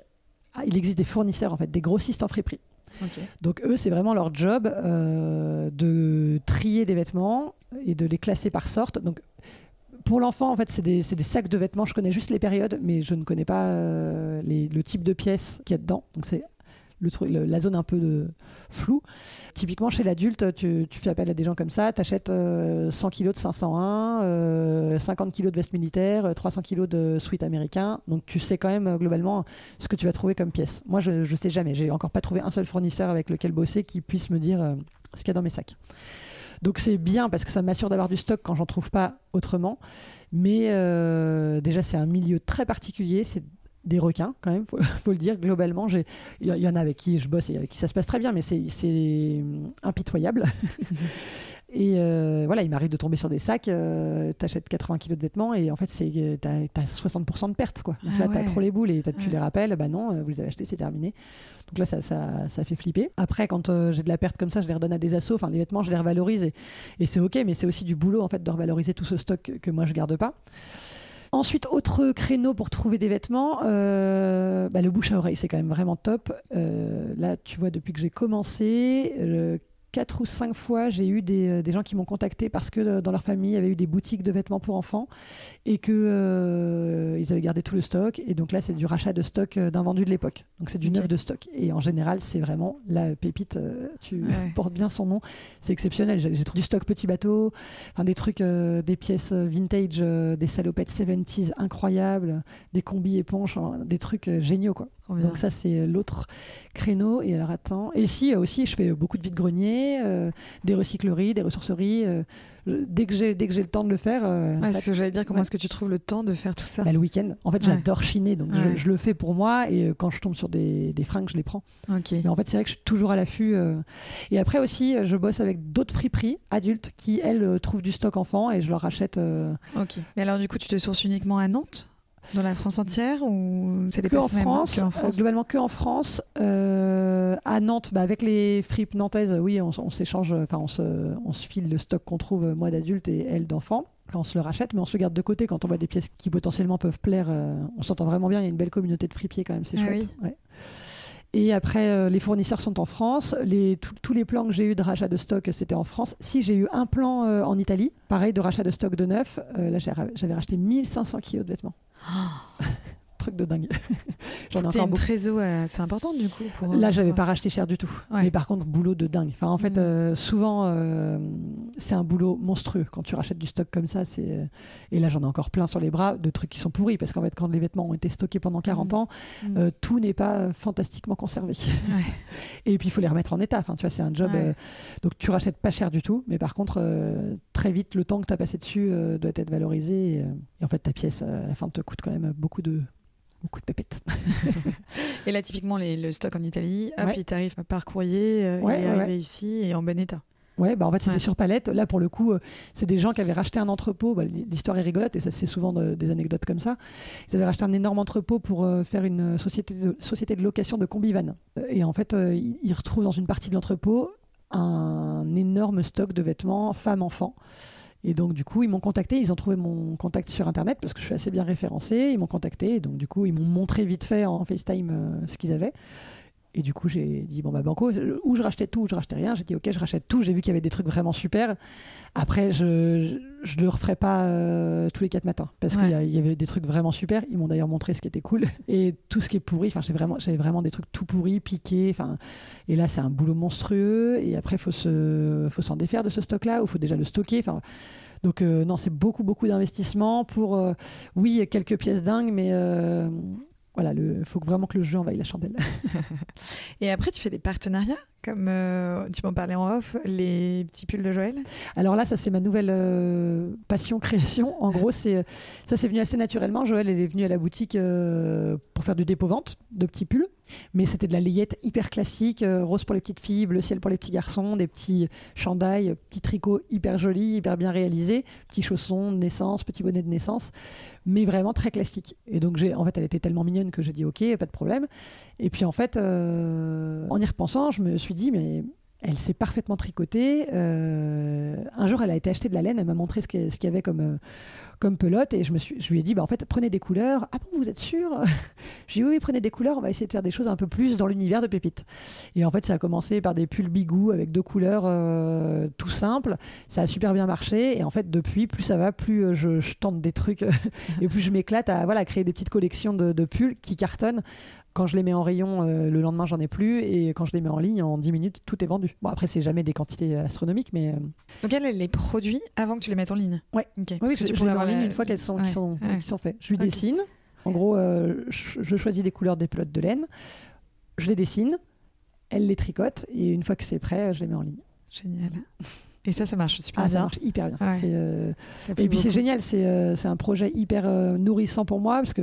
Ah, il existe des fournisseurs, en fait, des grossistes en friperie. Donc eux, c'est vraiment leur job de trier des vêtements et de les classer par sorte. Donc pour l'enfant, en fait, c'est des, sacs de vêtements. Je connais juste les périodes, mais je ne connais pas euh, le type de pièces qu'il y a dedans. Donc c'est la zone un peu de floue. Typiquement, chez l'adulte, tu, fais appel à des gens comme ça, tu achètes 100 kg de 501, 50 kg de veste militaire, 300 kg de suite américain. Donc tu sais quand même euh, globalement ce que tu vas trouver comme pièce. Moi, je ne sais jamais. J'ai encore pas trouvé un seul fournisseur avec lequel bosser qui puisse me dire euh, ce qu'il y a dans mes sacs. Donc c'est bien parce que ça m'assure d'avoir du stock quand j'en trouve pas autrement. Mais euh, déjà, c'est un milieu très particulier. C'est des requins quand même, faut, [laughs] faut le dire. Globalement, il y, en a avec qui je bosse et avec qui ça se passe très bien, mais c'est impitoyable. [laughs] Et euh, voilà, il m'arrive de tomber sur des sacs, euh, tu achètes 80 kg de vêtements et en fait, tu as, 60% de pertes. Quoi. Donc ah là, tu as trop les boules et tu les rappelles, bah non, vous les avez achetés, c'est terminé. Donc là, ça, ça, ça, fait flipper. Après, quand euh, j'ai de la perte comme ça, je les redonne à des assos. Enfin, les vêtements, je les revalorise et, et c'est OK, mais c'est aussi du boulot en fait de revaloriser tout ce stock que moi je garde pas. Ensuite, autre créneau pour trouver des vêtements, bah, le bouche à oreille, c'est quand même vraiment top. là, tu vois, depuis que j'ai commencé, quatre ou cinq fois, j'ai eu des, euh, des, gens qui m'ont contacté parce que euh, dans leur famille, il y avait eu des boutiques de vêtements pour enfants et qu'ils euh, ils avaient gardé tout le stock. Et donc là, c'est du rachat de stock d'un vendu de l'époque. Donc c'est du neuf de stock. Et en général, c'est vraiment la pépite. tu [laughs] portes bien son nom. C'est exceptionnel. J'ai trouvé du stock petit bateau, enfin, des trucs, des pièces vintage, des salopettes 70s incroyables, des combis éponges, des trucs géniaux quoi. Donc ça, c'est l'autre créneau. Et alors, attends. Et si, aussi, je fais beaucoup de vide-grenier, euh, des recycleries, des ressourceries. Euh, dès que j'ai dès que j'ai le temps de le faire. Euh, ce que j'allais dire, comment est-ce que tu trouves le temps de faire tout ça? Bah, Le week-end. En fait, j'adore chiner, donc je, le fais pour moi. Et quand je tombe sur des, des fringues, je les prends. Mais en fait, c'est vrai que je suis toujours à l'affût. Et après aussi, je bosse avec d'autres friperies adultes qui elles trouvent du stock enfant et je leur achète. Ok. Mais alors, du coup, tu te sources uniquement à Nantes? Dans la France entière ou c'est des que en, France, en France Globalement que en France. Euh, à Nantes, bah, avec les fripes nantaises, oui, on, s'échange, enfin on se, on se file le stock qu'on trouve moi d'adultes et elles d'enfants. On se le rachète, mais on se garde de côté quand on voit des pièces qui potentiellement peuvent plaire. Euh, on s'entend vraiment bien. Il y a une belle communauté de fripiers quand même, c'est ah chouette. Et après, euh, les fournisseurs sont en France. Les, tous les plans que j'ai eu de rachat de stock, c'était en France. Si j'ai eu un plan en Italie, pareil, de rachat de stock de neuf, là j'avais racheté 1500 kilos de vêtements. 啊 [laughs] Truc de dingue. [laughs] J'en ai encore une trésor c'est important du coup. Pour, Là, j'avais pas racheté cher du tout. Mais par contre, boulot de dingue. Enfin, en fait, mm. euh, souvent, euh, c'est un boulot monstrueux quand tu rachètes du stock comme ça. C'est euh, et là, j'en ai encore plein sur les bras de trucs qui sont pourris parce qu'en fait, quand les vêtements ont été stockés pendant 40 mm. ans, mm. tout n'est pas fantastiquement conservé. [laughs] et puis, il faut les remettre en état. Enfin, tu vois, c'est un job. donc, tu rachètes pas cher du tout, mais par contre, très vite, le temps que tu as passé dessus doit être valorisé. Et, et en fait, ta pièce, à la fin, te coûte quand même beaucoup de beaucoup de pépettes. [laughs] et là, typiquement, le stock en Italie, hop, il t'arrive par courrier, euh, il est arrivé ici et en bon état. Ouais, bah en fait, c'était sur palette. Là, pour le coup, euh, c'est des gens qui avaient racheté un entrepôt. Bah, l'histoire est rigolote et ça, c'est souvent des anecdotes comme ça. Ils avaient racheté un énorme entrepôt pour euh, faire une société de, société de location de combivan. Et en fait, ils retrouvent dans une partie de l'entrepôt un énorme stock de vêtements femmes-enfants. Et donc, du coup, ils m'ont contacté. Ils ont trouvé mon contact sur Internet parce que je suis assez bien référencée. Ils m'ont contacté. Et donc, du coup, ils m'ont montré vite fait en FaceTime euh, ce qu'ils avaient. Et du coup, j'ai dit, bon, bah, Banco, ou je rachetais tout, ou je rachetais rien. J'ai dit, ok, je rachète tout. J'ai vu qu'il y avait des trucs vraiment super. Après, je ne le referai pas euh, tous les quatre matins parce qu'il y, avait des trucs vraiment super. Ils m'ont d'ailleurs montré ce qui était cool. [laughs] Et tout ce qui est pourri, enfin, j'avais vraiment, vraiment des trucs tout pourris, piqués. Enfin, et là, c'est un boulot monstrueux. Et après, il faut s'en faut s'en défaire de ce stock-là, ou il faut déjà le stocker. Enfin, donc, euh, non, c'est beaucoup, beaucoup d'investissement pour, euh, oui, quelques pièces dingues, mais voilà, il faut vraiment que le jeu envahisse la chandelle. [laughs] et après, tu fais des partenariats? Comme euh, tu m'en parlais en off, les petits pulls de Joël? Alors là, ça c'est ma nouvelle euh, passion [laughs] création. En gros, c'est ça c'est venu assez naturellement. Joël, elle est venue à la boutique euh, pour faire du dépôt-vente de petits pulls. Mais c'était de la layette hyper classique, rose pour les petites filles, bleu ciel pour les petits garçons, des petits chandails, petits tricots hyper jolis, hyper bien réalisés, petits chaussons de naissance, petits bonnets de naissance, mais vraiment très classique. Et donc, j'ai, en fait, elle était tellement mignonne que j'ai dit OK, pas de problème. Et puis, en fait, en y repensant, je me suis dit, mais elle s'est parfaitement tricotée. Euh, un jour, elle a été acheter de la laine, elle m'a montré ce qu'il y avait comme, euh, comme pelote, et je, me suis, je lui ai dit, bah, en fait, prenez des couleurs. Ah bon, vous êtes sûr? [laughs] Je lui ai dit, oui, prenez des couleurs, on va essayer de faire des choses un peu plus dans l'univers de Pépite. Et en fait, ça a commencé par des pulls bigou avec deux couleurs euh, tout simples. Ça a super bien marché, et en fait, depuis, plus ça va, plus je, tente des trucs, [laughs] et plus je m'éclate à voilà, créer des petites collections de, de pulls qui cartonnent quand je les mets en rayon, euh, le lendemain, j'en ai plus. Et quand je les mets en ligne, en 10 minutes, tout est vendu. Bon, après, c'est jamais des quantités astronomiques, mais. Euh, Donc, elle, les produit avant que tu les mettes en ligne? Ouais. Oui, je, les mets en une fois qu'elles sont, sont, sont faites. Je lui dessine. En gros, euh, je, choisis des couleurs des pelotes de laine. Je les dessine. Elle les tricote. Et une fois que c'est prêt, je les mets en ligne. Génial. Et ça, ça marche super ah, bien. Ça marche hyper bien. Euh, et puis c'est génial, c'est euh, un projet hyper euh, nourrissant pour moi parce que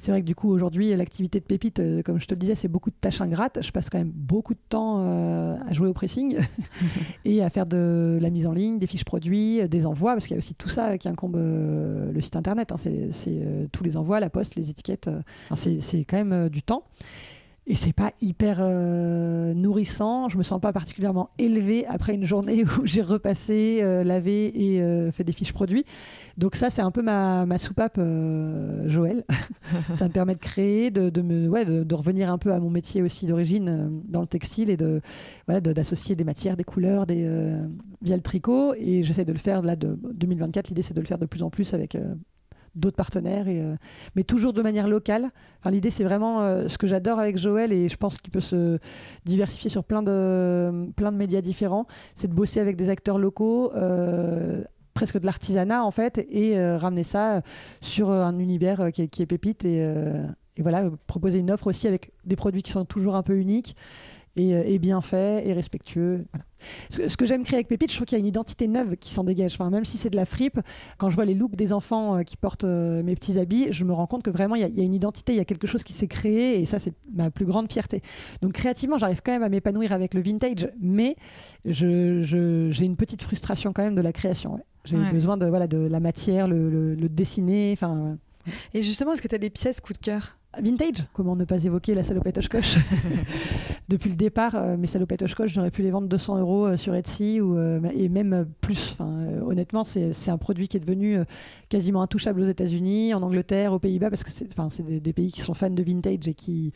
c'est vrai que du coup aujourd'hui l'activité de Pépite, comme je te le disais, c'est beaucoup de tâches ingrates. Je passe quand même beaucoup de temps à jouer au pressing [laughs] et à faire de la mise en ligne, des fiches produits, des envois parce qu'il y a aussi tout ça qui incombe le site internet. Hein. c'est tous les envois, la poste, les étiquettes. c'est quand même du temps et c'est pas hyper euh, nourrissant. Je me sens pas particulièrement élevée après une journée [laughs] où j'ai repassé, euh, lavé et euh, fait des fiches produits. Donc ça, c'est un peu ma, ma soupape Joël. [laughs] ça me permet de créer, de, de me, ouais, de, revenir un peu à mon métier aussi d'origine dans le textile et de voilà, d'associer des matières, des couleurs, via le tricot. Et j'essaie de le faire là de 2024. L'idée, c'est de le faire de plus en plus avec d'autres partenaires, et, euh, mais toujours de manière locale. Enfin, L'idée, c'est vraiment euh, ce que j'adore avec Joël, et je pense qu'il peut se diversifier sur plein de, plein de médias différents, c'est de bosser avec des acteurs locaux. Euh, presque de l'artisanat en fait et ramener ça sur un univers qui est, pépite et, et, voilà proposer une offre aussi avec des produits qui sont toujours un peu uniques euh, et, bien fait et respectueux. Ce, que j'aime créer avec Pépite, je trouve qu'il y a une identité neuve qui s'en dégage. Enfin, même si c'est de la fripe, quand je vois les looks des enfants euh, qui portent euh, mes petits habits, je me rends compte que vraiment il y, a une identité, il y a quelque chose qui s'est créé et ça c'est ma plus grande fierté. Donc créativement, j'arrive quand même à m'épanouir avec le vintage, mais j'ai je, une petite frustration quand même de la création. J'ai besoin de, voilà, de la matière, le, le dessiner. Enfin, et justement, est-ce que tu as des pièces coup de cœur? Vintage, comment ne pas évoquer la salopette Oshkosh [laughs] Depuis le départ, euh, mes salopettes Oshkosh, j'aurais pu les vendre 200 euros euh, sur Etsy ou, euh, et même plus. honnêtement, c'est un produit qui est devenu quasiment intouchable aux États-Unis, en Angleterre, aux Pays-Bas, parce que c'est des, des, pays qui sont fans de vintage et qui,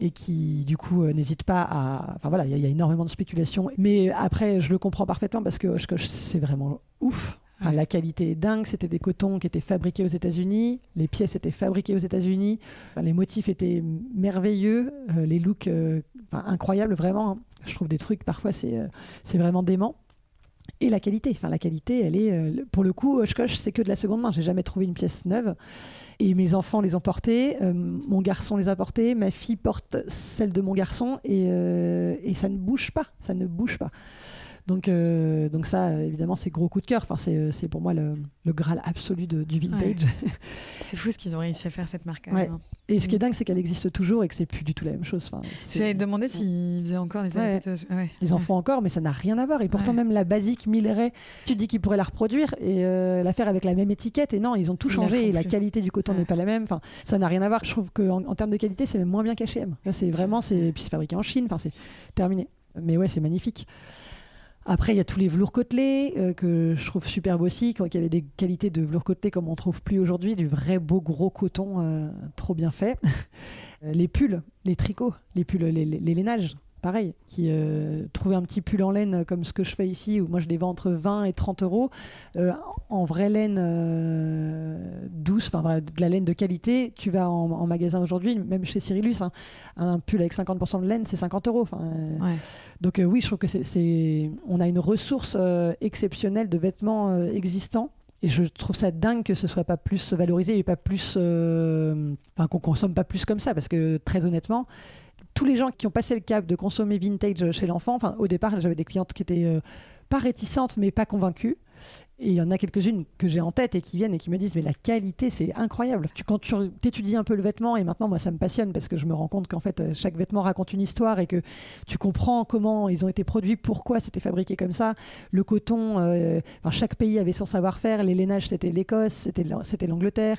et qui du coup n'hésitent pas à. Enfin voilà, il y, a énormément de spéculation. Mais après, je le comprends parfaitement parce que Oshkosh, c'est vraiment ouf. La qualité est dingue, c'était des cotons qui étaient fabriqués aux États-Unis, les pièces étaient fabriquées aux États-Unis, les motifs étaient merveilleux, euh, les looks euh, incroyables, vraiment. Je trouve des trucs, parfois, c'est euh, c'est vraiment dément. Et la qualité, enfin la qualité, elle est, pour le coup, Oshkosh, c'est que de la seconde main. J'ai jamais trouvé une pièce neuve. Et mes enfants les ont portées, mon garçon les a portées, ma fille porte celle de mon garçon, et, et ça ne bouge pas, ça ne bouge pas. Donc, euh, donc ça, évidemment, c'est gros coup de cœur. Enfin, c'est, euh, pour moi le, le, Graal absolu de, du vintage. [laughs] c'est fou ce qu'ils ont réussi à faire cette marque. Et ce qui est mm. dingue, c'est qu'elle existe toujours et que c'est plus du tout la même chose. Enfin, J'avais demandé s'ils faisaient encore des salopettes. Ils en font encore, mais ça n'a rien à voir. Et pourtant, même la basique Milleret, tu dis qu'ils pourraient la reproduire et euh, la faire avec la même étiquette. Et non, ils ont tout changé et la qualité du coton n'est pas la même. Enfin, ça n'a rien à voir. Je trouve qu'en en, termes de qualité, c'est même moins bien qu'H&M. C'est vraiment, c'est puis c'est fabriqué en Chine. Enfin, c'est terminé. Mais ouais, c'est magnifique. Après, il y a tous les velours côtelés euh, que je trouve super beaux aussi, qui avaient des qualités de velours côtelé comme on trouve plus aujourd'hui, du vrai beau gros coton euh, trop bien fait. [laughs] les pulls, les tricots, les pulls, les, les lainages pareil, qui euh, trouvait un petit pull en laine comme ce que je fais ici, où moi je les vends entre 20 et 30 euros, euh, en vraie laine euh, douce, enfin de la laine de qualité, tu vas en, magasin aujourd'hui, même chez Cyrillus, hein, un pull avec 50% de laine, c'est 50 euros. Donc oui, je trouve que c'est, on a une ressource exceptionnelle de vêtements existants. Et je trouve ça dingue que ce soit pas plus valorisé et pas plus, enfin qu'on consomme pas plus comme ça, parce que très honnêtement, tous les gens qui ont passé le cap de consommer vintage chez l'enfant, enfin, au départ, j'avais des clientes qui étaient euh, pas réticentes, mais pas convaincues. Et il y en a quelques-unes que j'ai en tête et qui viennent et qui me disent mais la qualité c'est incroyable. Tu, quand tu étudies un peu le vêtement et maintenant moi ça me passionne parce que je me rends compte qu'en fait euh, chaque vêtement raconte une histoire et que tu comprends comment ils ont été produits, pourquoi c'était fabriqué comme ça. Le coton, euh, chaque pays avait son savoir-faire. Les lainages c'était l'Écosse, c'était l'Angleterre.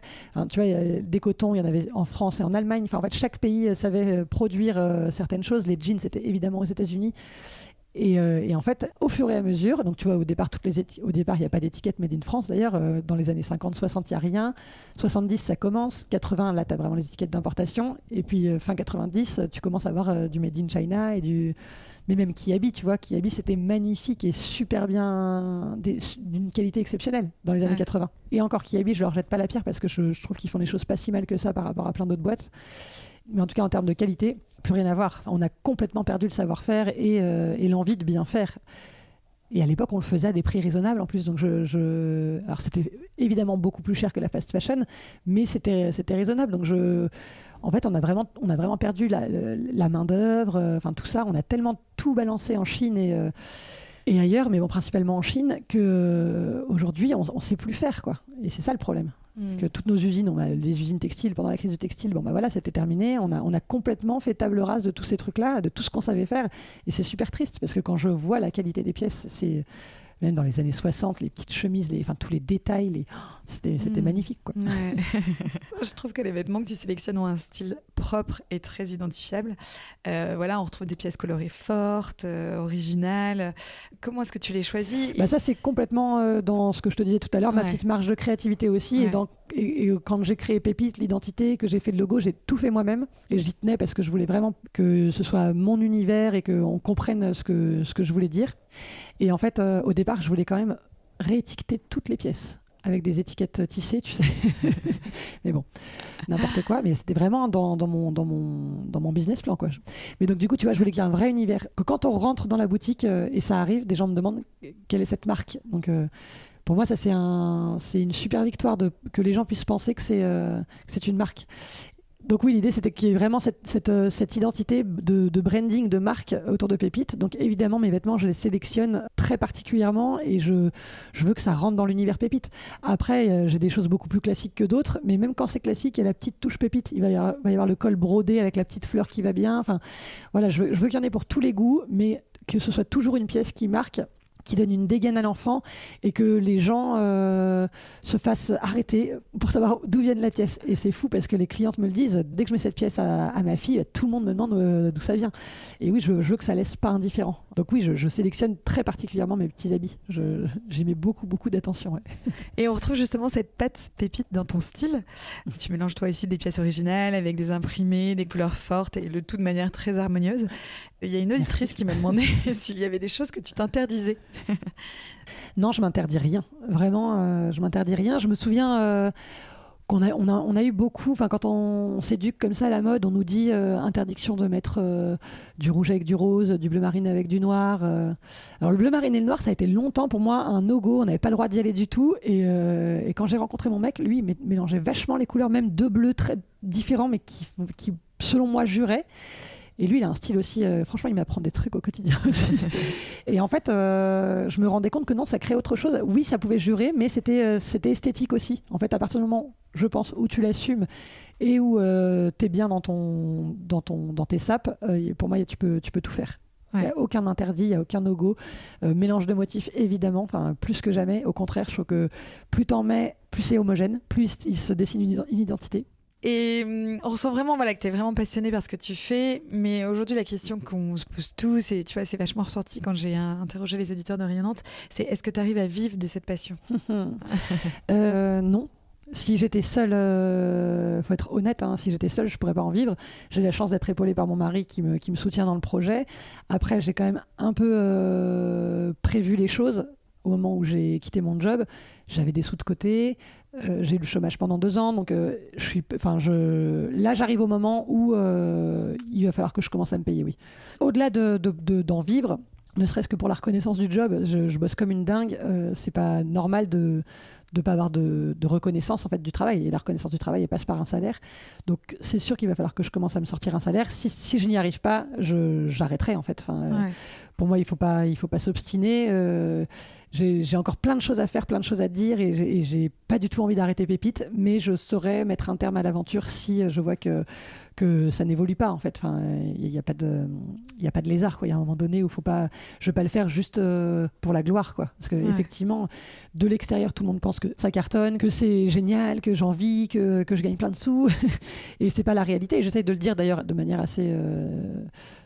Tu vois des cotons il y en avait en France et en Allemagne. Enfin en fait chaque pays euh, savait produire certaines choses. Les jeans c'était évidemment aux États-Unis. Euh, et, en fait, au fur et à mesure, donc tu vois, au départ, toutes les au départ, il n'y a pas d'étiquette Made in France d'ailleurs. Euh, dans les années 50, 60, il n'y a rien. 70, ça commence. 80, là, tu as vraiment les étiquettes d'importation. Et puis, euh, fin 90, tu commences à avoir du Made in China et du. Mais même Kiabi, tu vois, Kiabi, c'était magnifique et super bien, d'une qualité exceptionnelle dans les années 80. Et encore Kiabi, je leur jette pas la pierre parce que je, je trouve qu'ils font les choses pas si mal que ça par rapport à plein d'autres boîtes. Mais en tout cas, en termes de qualité, plus rien à voir. On a complètement perdu le savoir-faire et, euh, l'envie de bien faire. Et à l'époque, on le faisait à des prix raisonnables en plus. Donc Alors c'était évidemment beaucoup plus cher que la fast fashion, mais c'était, raisonnable. Donc en fait, on a vraiment, perdu la, main-d'œuvre, euh, enfin tout ça. On a tellement tout balancé en Chine et, euh, et ailleurs, mais principalement en Chine, qu'aujourd'hui, on ne sait plus faire. Et c'est ça le problème. Mm. Que toutes nos usines, on les usines textiles, pendant la crise du textile, bon bah voilà, c'était terminé. On a, on a complètement fait table rase de tous ces trucs-là, de tout ce qu'on savait faire. Et c'est super triste parce que quand je vois la qualité des pièces, c'est même dans les années 60, les petites chemises, les, enfin, tous les détails, les... c'était, mm. magnifique. Quoi. [laughs] je trouve que les vêtements que tu sélectionnes ont un style propre et très identifiable. Euh, voilà, on retrouve des pièces colorées fortes, euh, originales. Comment est-ce que tu les choisis? Bah Ça, c'est complètement euh, dans ce que je te disais tout à l'heure, ma petite marge de créativité aussi. Et, dans, et, quand j'ai créé Pépite, l'identité, que j'ai fait le logo, j'ai tout fait moi-même. Et j'y tenais parce que je voulais vraiment que ce soit mon univers et qu'on comprenne ce que, ce que je voulais dire. Et en fait, euh, au départ, je voulais quand même réétiqueter toutes les pièces avec des étiquettes tissées, tu sais. [laughs] mais bon, n'importe quoi. Mais c'était vraiment dans, mon, dans, mon, dans mon business plan, quoi. Mais donc, du coup, tu vois, je voulais qu'il y ait un vrai univers. Que quand on rentre dans la boutique, euh, et ça arrive, des gens me demandent quelle est cette marque. Donc, euh, pour moi, ça, c'est un, une super victoire que les gens puissent penser que c'est une marque. Donc oui, l'idée c'était qu'il y ait vraiment cette, euh, identité de, branding, de marque autour de Pépite. Donc évidemment, mes vêtements, je les sélectionne très particulièrement et je, veux que ça rentre dans l'univers Pépite. Après, euh, j'ai des choses beaucoup plus classiques que d'autres, mais même quand c'est classique, il y a la petite touche Pépite. Il va y avoir, le col brodé avec la petite fleur qui va bien. Enfin, voilà, je veux qu'il y en ait pour tous les goûts, mais que ce soit toujours une pièce qui marque qui donne une dégaine à l'enfant et que les gens euh, se fassent arrêter pour savoir d'où vient la pièce. Et c'est fou parce que les clientes me le disent, dès que je mets cette pièce à, ma fille, tout le monde me demande euh, d'où ça vient. Et oui, je, veux que ça laisse pas indifférent. Donc oui, je, sélectionne très particulièrement mes petits habits. J'y mets beaucoup, beaucoup d'attention. [laughs] Et on retrouve justement cette patte pépite dans ton style. Tu mélanges toi ici des pièces originales avec des imprimés, des couleurs fortes et le tout de manière très harmonieuse. Il y a une auditrice qui m'a demandé [laughs] s'il y avait des choses que tu t'interdisais. [laughs] non, je m'interdis rien. Vraiment, euh, je m'interdis rien. Je me souviens euh, qu'on a, eu beaucoup, quand on, s'éduque comme ça à la mode, on nous dit euh, interdiction de mettre du rouge avec du rose, du bleu marine avec du noir. Alors le bleu marine et le noir, ça a été longtemps pour moi un no-go. On n'avait pas le droit d'y aller du tout. Et, quand j'ai rencontré mon mec, lui, mélangeait vachement les couleurs, même deux bleus très différents, mais qui selon moi, juraient. Et lui, il a un style aussi. Euh, franchement, il m'apprend des trucs au quotidien [laughs] aussi. [laughs] et en fait, euh, je me rendais compte que non, ça crée autre chose. Oui, ça pouvait jurer, mais c'était euh, c'était esthétique aussi. En fait, à partir du moment, je pense, où tu l'assumes et où tu es bien dans ton dans ton dans tes sapes, pour moi, tu peux tu peux tout faire. Il n'y a aucun interdit, il n'y a aucun no-go. mélange de motifs, évidemment, enfin, plus que jamais. Au contraire, je trouve que plus t'en mets, plus c'est homogène, plus il se dessine une identité. Et hum, on ressent vraiment voilà, que tu es vraiment passionné par ce que tu fais. Mais aujourd'hui, la question qu'on se pose tous, et tu vois, c'est vachement ressorti quand j'ai interrogé les auditeurs de Rayonnante, c'est est-ce que tu arrives à vivre de cette passion? [laughs] Euh, Non. Si j'étais seule, euh, faut être honnête, hein, si j'étais seule, je pourrais pas en vivre. J'ai la chance d'être épaulée par mon mari qui me, qui me soutient dans le projet. Après, j'ai quand même un peu euh, prévu les choses au moment où j'ai quitté mon job, j'avais des sous de côté, euh, j'ai eu le chômage pendant deux ans, donc euh, je suis, enfin, je, là, j'arrive au moment où euh, il va falloir que je commence à me payer, oui. Au-delà de, d'en vivre, ne serait-ce que pour la reconnaissance du job, je, bosse comme une dingue. c'est pas normal de, de pas avoir de, reconnaissance en fait du travail. Et la reconnaissance du travail elle passe par un salaire. Donc c'est sûr qu'il va falloir que je commence à me sortir un salaire. Si, si je n'y arrive pas, j'arrêterai en fait. Pour moi, il faut pas, il faut pas s'obstiner. Euh, j'ai encore plein de choses à faire, plein de choses à dire et j'ai pas du tout envie d'arrêter Pépite, mais je saurais mettre un terme à l'aventure si je vois que que ça n'évolue pas en fait. Enfin, il n'y a pas de, il a pas de lézard quoi. Il y a un moment donné où faut pas, je vais pas le faire juste euh, pour la gloire quoi. Parce que effectivement, de l'extérieur, tout le monde pense que ça cartonne, que c'est génial, que j'en vis, que, que, je gagne plein de sous, [laughs] et c'est pas la réalité. J'essaie de le dire d'ailleurs de manière assez euh,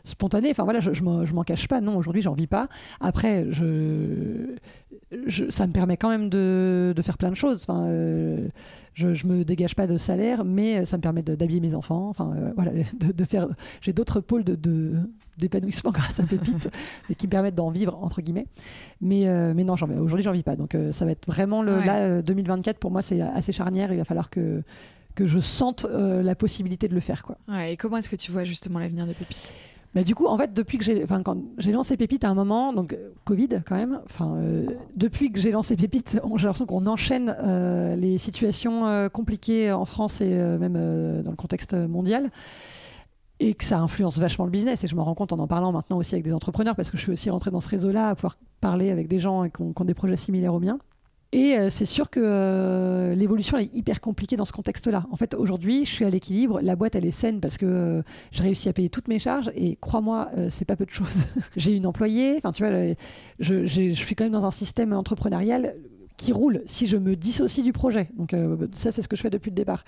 spontanée. Enfin voilà, je, je m'en cache pas. Non, aujourd'hui, j'en vis pas. Après, je, je, ça me permet quand même de, de faire plein de choses. Enfin. Euh, je, je me dégage pas de salaire, mais ça me permet d'habiller mes enfants. Enfin, euh, voilà, [laughs] de, faire. J'ai d'autres pôles de, d'épanouissement [laughs] grâce à Pépite, mais qui me permettent d'en vivre entre guillemets. Mais, euh, mais non, aujourd'hui, j'en vis pas. Donc, euh, ça va être vraiment le là 2024 pour moi, c'est assez charnière. Il va falloir que que je sente la possibilité de le faire, quoi. et comment est-ce que tu vois justement l'avenir de Pépite? Mais du coup, en fait, depuis que j'ai, quand j'ai lancé Pépite à un moment, donc euh, Covid quand même, enfin, euh, depuis que j'ai lancé Pépite, j'ai l'impression qu'on enchaîne euh, les situations compliquées en France et même dans le contexte mondial et que ça influence vachement le business. Et je me rends compte en en parlant maintenant aussi avec des entrepreneurs, parce que je suis aussi rentrée dans ce réseau-là, à pouvoir parler avec des gens qui ont, qui ont des projets similaires aux miens. Et euh, c'est sûr que euh, l'évolution est hyper compliquée dans ce contexte-là. En fait, aujourd'hui, je suis à l'équilibre. La boîte, elle est saine parce que euh, j'ai réussi à payer toutes mes charges. Et crois-moi, c'est pas peu de choses. [laughs] j'ai une employée. Enfin, tu vois, je, je, suis quand même dans un système entrepreneurial qui roule si je me dissocie du projet. Donc, ça, c'est ce que je fais depuis le départ.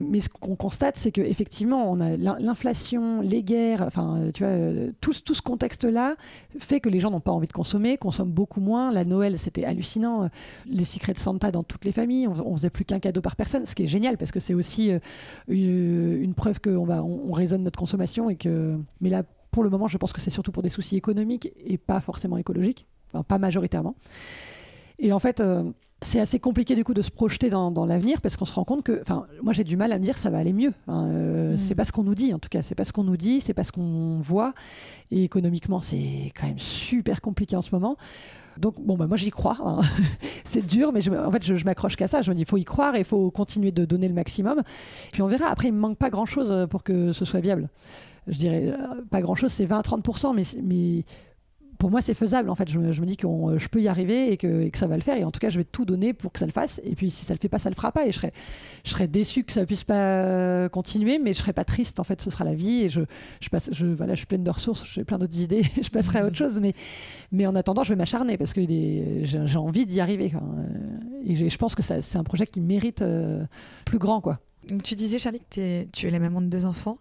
Mais ce qu'on constate, c'est qu'effectivement, on a l'inflation, les guerres, enfin, tu vois, tout, tout ce contexte-là fait que les gens n'ont pas envie de consommer, consomment beaucoup moins. La Noël, c'était hallucinant. Les secrets de Santa dans toutes les familles, on, faisait plus qu'un cadeau par personne, ce qui est génial parce que c'est aussi euh, une, preuve qu'on on, raisonne notre consommation et que. Mais là, pour le moment, je pense que c'est surtout pour des soucis économiques et pas forcément écologiques, enfin, pas majoritairement. Et en fait. Euh, c'est assez compliqué du coup de se projeter dans, l'avenir parce qu'on se rend compte que, enfin, moi j'ai du mal à me dire ça va aller mieux. Euh, mm. C'est pas ce qu'on nous dit en tout cas, c'est pas ce qu'on nous dit, c'est pas ce qu'on voit. Et économiquement, c'est quand même super compliqué en ce moment. Donc bon, bah, moi j'y crois. Hein. [laughs] c'est dur, mais je, en fait je, m'accroche qu'à ça. Je me dis il faut y croire et il faut continuer de donner le maximum. Puis on verra. Après, il me manque pas grand chose pour que ce soit viable. Je dirais euh, pas grand chose, c'est 20-30%, mais, mais pour moi, c'est faisable. En fait, je me, dis que euh, je peux y arriver et que, ça va le faire. Et en tout cas, je vais tout donner pour que ça le fasse. Et puis, si ça le fait pas, ça le fera pas. Et je serais, je serais déçu que ça puisse pas continuer, mais je serais pas triste. En fait, ce sera la vie. Et je, je passe, je, voilà, je suis pleine de ressources. J'ai plein d'autres idées. [laughs] je passerai à autre chose. Mais, mais en attendant, je vais m'acharner parce que j'ai envie d'y arriver. Et je pense que c'est un projet qui mérite euh, plus grand, quoi. Tu disais, Charlie, que tu es la maman de deux enfants.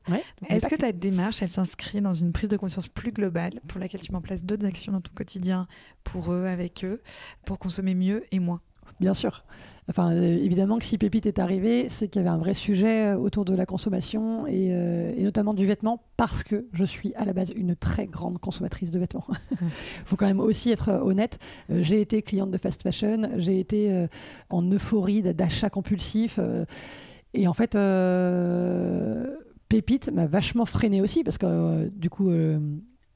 Est-ce que ta démarche, elle s'inscrit dans une prise de conscience plus globale pour laquelle tu mets en place d'autres actions dans ton quotidien pour eux, avec eux, pour consommer mieux et moins? Bien sûr. Enfin, euh, évidemment que si Pépite est arrivé, c'est qu'il y avait un vrai sujet euh, autour de la consommation et, euh, notamment du vêtement parce que je suis à la base une très grande consommatrice de vêtements. Il [laughs] faut quand même aussi être honnête. j'ai été cliente de fast fashion, j'ai été en euphorie d'achat compulsif. Et en fait, euh, Pépite m'a vachement freiné aussi parce que euh, du coup, euh,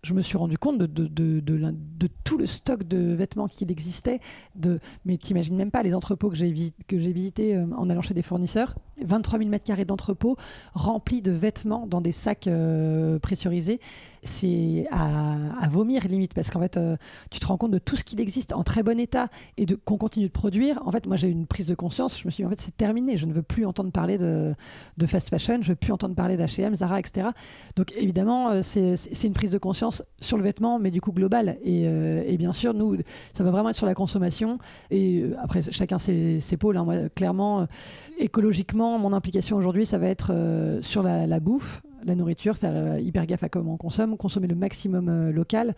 je me suis rendu compte de, tout le stock de vêtements qu'il existait. De, mais t'imagines même pas les entrepôts que j'ai visités en allant chez des fournisseurs. 23 000 mètres carrés d'entrepôts remplis de vêtements dans des sacs pressurisés c'est à, vomir limite parce qu'en fait, euh, tu te rends compte de tout ce qu'il existe en très bon état et de qu'on continue de produire. En fait, moi, j'ai eu une prise de conscience. Je me suis dit, en fait, c'est terminé. Je ne veux plus entendre parler de, de fast fashion. Je veux plus entendre parler d'H&M, Zara, etc. Donc, évidemment, euh, c'est une prise de conscience sur le vêtement, mais du coup global. Et, euh, et, bien sûr, nous, ça va vraiment être sur la consommation. Et après, chacun ses, ses pôles. Hein. Moi, clairement, écologiquement, mon implication aujourd'hui, ça va être sur la bouffe la nourriture, faire euh, hyper gaffe à comment on consomme, consommer le maximum euh, local.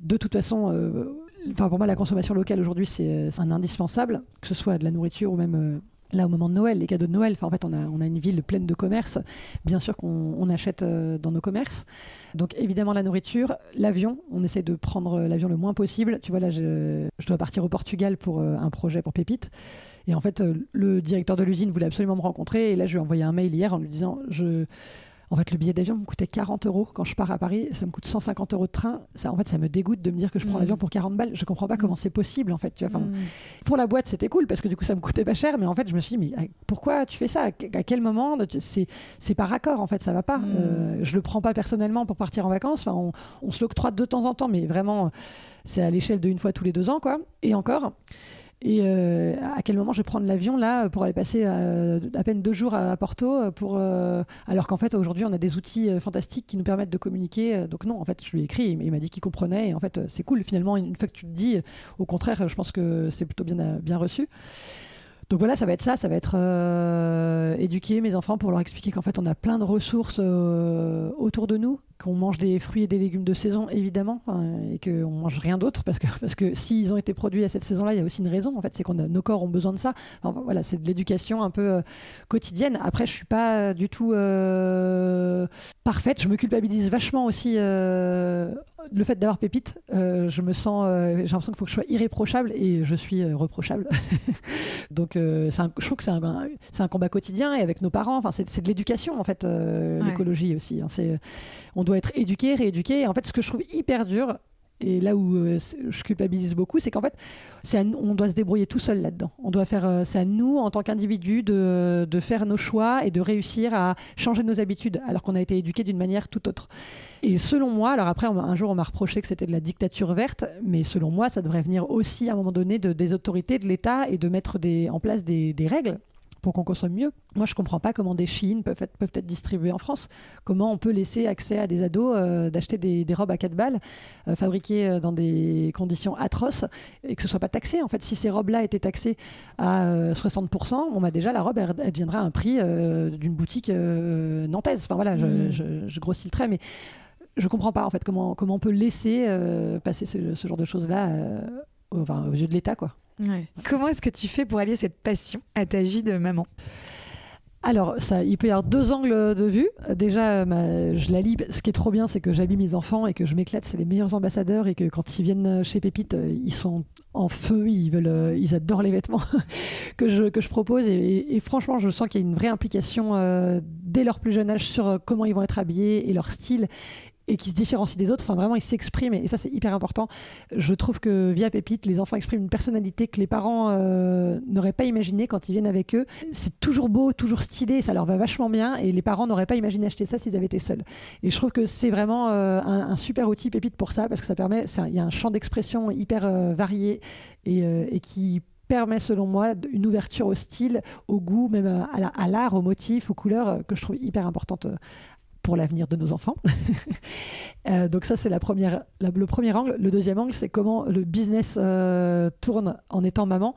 De toute façon, euh, pour moi, la consommation locale aujourd'hui, c'est un indispensable, que ce soit de la nourriture ou même là au moment de Noël, les cadeaux de Noël. Enfin, en fait, on a, on a une ville pleine de commerces. Bien sûr qu'on achète dans nos commerces. Donc évidemment la nourriture, l'avion. On essaie de prendre l'avion le moins possible. Tu vois là, je dois partir au Portugal pour un projet pour Pépite. Et en fait, le directeur de l'usine voulait absolument me rencontrer. Et là, je lui ai envoyé un mail hier en lui disant je En fait, le billet d'avion me coûtait 40 euros quand je pars à Paris. Ça me coûte 150 euros de train. Ça, en fait, ça me dégoûte de me dire que je prends Mm. l'avion pour 40 balles. Je comprends pas Mm. comment c'est possible, en fait. Tu vois. Mm. Pour la boîte, c'était cool parce que du coup, ça me coûtait pas cher. Mais en fait, je me suis dit, mais à- pourquoi tu fais ça? À que- à quel moment? C'est pas raccord, en fait. Ça va pas. Mm. Euh, je le prends pas personnellement pour partir en vacances. Enfin, on, on se l'octroie de temps en temps, mais vraiment, c'est à l'échelle de une fois tous les deux ans, quoi. Et encore. Et euh, à quel moment je vais prendre l'avion là pour aller passer euh, à peine deux jours à, Porto euh, pour alors qu'en fait aujourd'hui on a des outils fantastiques qui nous permettent de communiquer donc non en fait je lui ai écrit il m'a dit qu'il comprenait et en fait c'est cool finalement une, fois que tu le dis au contraire je pense que c'est plutôt bien bien reçu. Donc voilà, ça va être ça, ça va être éduquer mes enfants pour leur expliquer qu'en fait on a plein de ressources autour de nous, qu'on mange des fruits et des légumes de saison évidemment, hein, et qu'on mange rien d'autre parce que [laughs] parce que s'ils ont été produits à cette saison-là, il y a aussi une raison en fait, c'est a nos corps ont besoin de ça. Enfin, voilà, c'est de l'éducation un peu euh, quotidienne. Après, je suis pas du tout euh, parfaite, je me culpabilise vachement aussi euh, le fait d'avoir pépite. Euh, je me sens, euh, j'ai l'impression qu'il faut que je sois irréprochable et je suis euh, reprochable. [laughs] Donc, euh, un- je trouve que c'est un, un- un combat quotidien et avec nos parents. Enfin, c'est de l'éducation en fait, euh, Ouais. l'écologie aussi. hein. On doit être éduqué, rééduqué. Et en fait, ce que je trouve hyper dur. Et là où euh, je culpabilise beaucoup, c'est qu'en fait, on doit se débrouiller tout seul là-dedans. On doit faire, euh, c'est à nous en tant qu'individus de, faire nos choix et de réussir à changer nos habitudes, alors qu'on a été éduqués d'une manière tout autre. Et selon moi, alors après, un jour on m'a reproché que c'était de la dictature verte, mais selon moi, ça devrait venir aussi à un moment donné de, des autorités, de l'État et de mettre en place des règles pour qu'on consomme mieux. Moi, je comprends pas comment des Chines peuvent être, peuvent être distribuées en France. Comment on peut laisser accès à des ados euh, d'acheter des, des robes à 4 balles, euh, fabriquées euh, dans des conditions atroces, et que ce soit pas taxé. En fait, si ces robes-là étaient taxées à euh, 60%, bon, bah, déjà, la robe, elle, elle deviendrait un prix d'une boutique nantaise. Enfin, voilà, je, Mm. je- je grossis le trait, mais je comprends pas, en fait, comment, comment on peut laisser passer ce, ce genre de choses-là au- enfin, aux yeux de l'État, quoi. Ouais. Comment est-ce que tu fais pour allier cette passion à ta vie de maman? Alors, ça, il peut y avoir deux angles de vue. Euh, Déjà, euh, ma- je la lis. Ce qui est trop bien, c'est que j'habille mes enfants et que je m'éclate. C'est les meilleurs ambassadeurs et que quand ils viennent chez Pépite, euh, ils sont en feu. Ils veulent, euh, ils adorent les vêtements [laughs] que je que je propose. Et, et- et franchement, je sens qu'il y a une vraie implication euh, dès leur plus jeune âge sur euh, comment ils vont être habillés et leur style et qui se différencient des autres. Enfin, vraiment, ils s'expriment et ça, c'est hyper important. Je trouve que via Pépite, les enfants expriment une personnalité que les parents euh, n'auraient pas imaginé quand ils viennent avec eux. C'est toujours beau, toujours stylé, ça leur va vachement bien et les parents n'auraient pas imaginé acheter ça s'ils avaient été seuls. Et je trouve que c'est vraiment euh, un, super outil Pépite pour ça parce que ça permet, il y a un champ d'expression hyper euh, varié et, qui permet selon moi une ouverture au style, au goût, même à la- à l'art, aux motifs, aux couleurs que je trouve hyper importante l'avenir de nos enfants. [laughs] Euh, donc ça c'est la première, le premier angle. Le deuxième angle c'est comment le business euh, tourne en étant maman.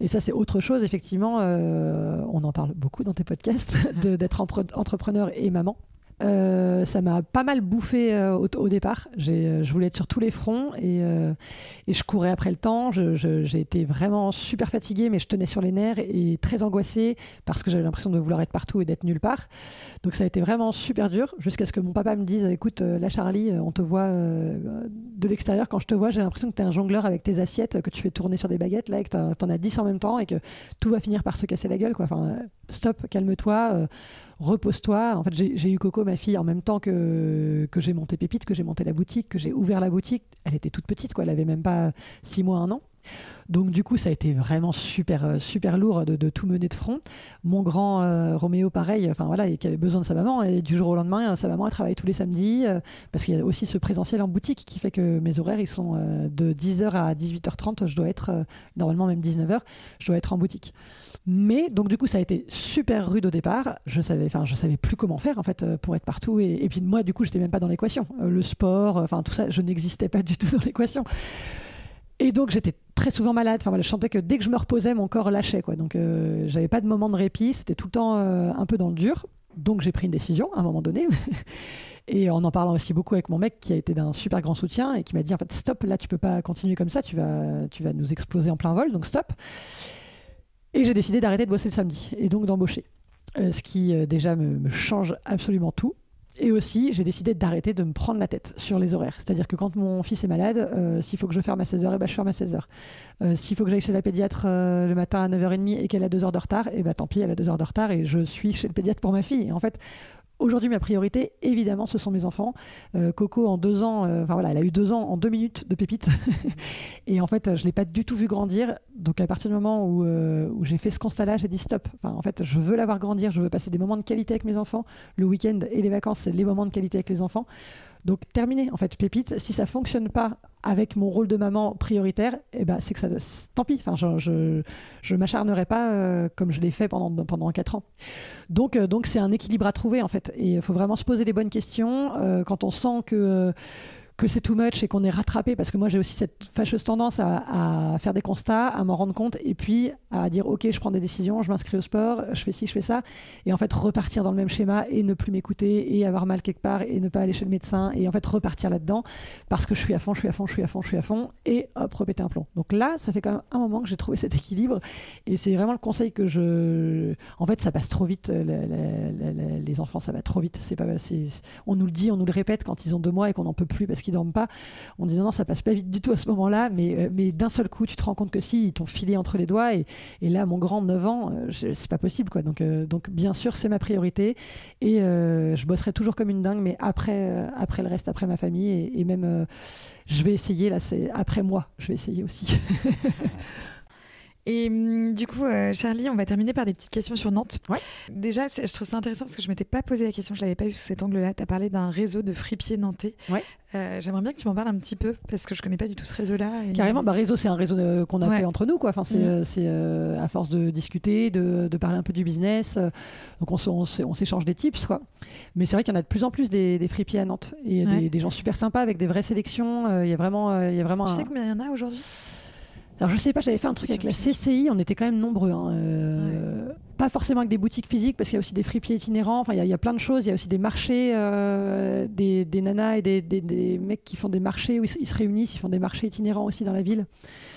Et ça c'est autre chose effectivement. euh, on en parle beaucoup dans tes podcasts [laughs] d'être entrepreneur et maman. Euh, ça m'a pas mal bouffé euh, au, départ. Euh, je voulais être sur tous les fronts et, je courais après le temps. J'ai été vraiment super fatiguée, mais je tenais sur les nerfs et très angoissée parce que j'avais l'impression de vouloir être partout et d'être nulle part. Donc ça a été vraiment super dur jusqu'à ce que mon papa me dise écoute, là Charlie, on te voit de l'extérieur. Quand je te vois, j'ai l'impression que tu es un jongleur avec tes assiettes, que tu fais tourner sur des baguettes là et que t'en- t'en as 10 en même temps et que tout va finir par se casser la gueule. Quoi. Enfin, stop, calme-toi. Repose-toi. En fait, j'ai eu Coco, ma fille, en même temps que, que j'ai monté Pépite, que j'ai monté la boutique, que j'ai ouvert la boutique. Elle était toute petite, quoi. Elle avait même pas six mois, un an. Donc du coup, ça a été vraiment super, euh, super lourd de, tout mener de front. Mon grand euh, Roméo, pareil, enfin voilà, qui avait besoin de sa maman. Et du jour au lendemain, euh, sa maman, elle travaille tous les samedis parce qu'il y a aussi ce présentiel en boutique qui fait que mes horaires, ils sont de 10h à 18h30. Je dois être, normalement même 19h, je dois être en boutique. Mais donc du coup, ça a été super rude au départ. Je savais, enfin, je savais plus comment faire en fait euh, pour être partout. Et, puis moi, du coup, j'étais même pas dans l'équation. Euh, le sport, euh, enfin tout ça, je n'existais pas du tout dans l'équation. Et donc j'étais très souvent malade. Enfin je sentais que dès que je me reposais, mon corps lâchait quoi. Donc euh, j'avais pas de moment de répit. C'était tout le temps un peu dans le dur. Donc j'ai pris une décision à un moment donné. [laughs] Et en en parlant aussi beaucoup avec mon mec qui a été d'un super grand soutien et qui m'a dit en fait stop là tu peux pas continuer comme ça tu vas tu vas nous exploser en plein vol donc stop et j'ai décidé d'arrêter de bosser le samedi et donc d'embaucher. Euh, ce qui euh, déjà me, change absolument tout. Et aussi, j'ai décidé d'arrêter de me prendre la tête sur les horaires. C'est-à-dire que quand mon fils est malade, euh, s'il faut que je ferme à 16h, eh ben, je ferme à 16h. Euh, s'il faut que j'aille chez la pédiatre le matin à 9h30 et qu'elle a 2 heures de retard, et ben, tant pis, elle a 2 heures de retard et je suis chez le pédiatre pour ma fille. Et en fait, Aujourd'hui, ma priorité, évidemment, ce sont mes enfants. Euh, Coco, en deux ans, euh, voilà, elle a eu deux ans en deux minutes de pépite. [laughs] et en fait, je l'ai pas du tout vu grandir. Donc, à partir du moment où, euh, j'ai fait ce constat-là, j'ai dit stop. En fait, je veux la voir grandir. Je veux passer des moments de qualité avec mes enfants. Le week-end et les vacances, c'est les moments de qualité avec les enfants. Donc terminé en fait pépite. Si ça fonctionne pas avec mon rôle de maman prioritaire, eh ben c'est que ça tant pis. Enfin je je, m'acharnerai pas euh, comme je l'ai fait pendant pendant quatre ans. Donc euh, donc c'est un équilibre à trouver en fait et il faut vraiment se poser les bonnes questions euh, quand on sent que que c'est too much et qu'on est rattrapé parce que moi j'ai aussi cette fâcheuse tendance à, faire des constats, à m'en rendre compte et puis à dire ok je prends des décisions, je m'inscris au sport, je fais ci, je fais ça et en fait repartir dans le même schéma et ne plus m'écouter et avoir mal quelque part et ne pas aller chez le médecin et en fait repartir là-dedans parce que je suis à fond, je suis à fond, je suis à fond, je suis à fond et hop repéter un plomb. Donc là ça fait quand même un moment que j'ai trouvé cet équilibre et c'est vraiment le conseil que je... En fait ça passe trop vite, les, enfants ça va trop vite. C'est pas, on nous le dit, on nous le répète quand ils ont deux mois et qu'on n'en peut plus parce qui dorment pas. On dit non, ça passe pas vite du tout à ce moment-là, mais, euh, mais d'un seul coup, tu te rends compte que si, ils t'ont filé entre les doigts. Et, et, là, mon grand 9 ans, euh, c'est pas possible. quoi. Donc, euh, donc bien sûr, c'est ma priorité. Et je bosserai toujours comme une dingue, mais après, après le reste, après ma famille. Et, et même, je vais essayer, là, c'est après moi, je vais essayer aussi. [laughs] Et hum, du coup, euh, Charlie, on va terminer par des petites questions sur Nantes. Ouais. Déjà, je trouve ça intéressant parce que je m'étais pas posé la question, je l'avais pas vu sous cet angle-là. Tu as parlé d'un réseau de fripiers nantais. Ouais. Euh, j'aimerais bien que tu m'en parles un petit peu parce que je connais pas du tout ce réseau-là. Carrément, bah, réseau, c'est un réseau euh, qu'on a fait entre nous. Quoi. Enfin, c'est mm. à force de discuter, de, de, parler un peu du business. donc, on, s'échange des tips. Quoi. Mais c'est vrai qu'il y en a de plus en plus des, des fripiers à Nantes et des, des, gens super sympas avec des vraies sélections. Il y a vraiment, il y a vraiment. Tu sais combien il y en a aujourd'hui? Alors je sais pas, j'avais fait un truc avec la CCI, on était quand même nombreux. Hein, euh, pas forcément avec des boutiques physiques, parce qu'il y a aussi des fripiers itinérants, enfin il y, a plein de choses, il y a aussi des marchés, euh, des, nanas et des, mecs qui font des marchés où ils, se réunissent, ils font des marchés itinérants aussi dans la ville.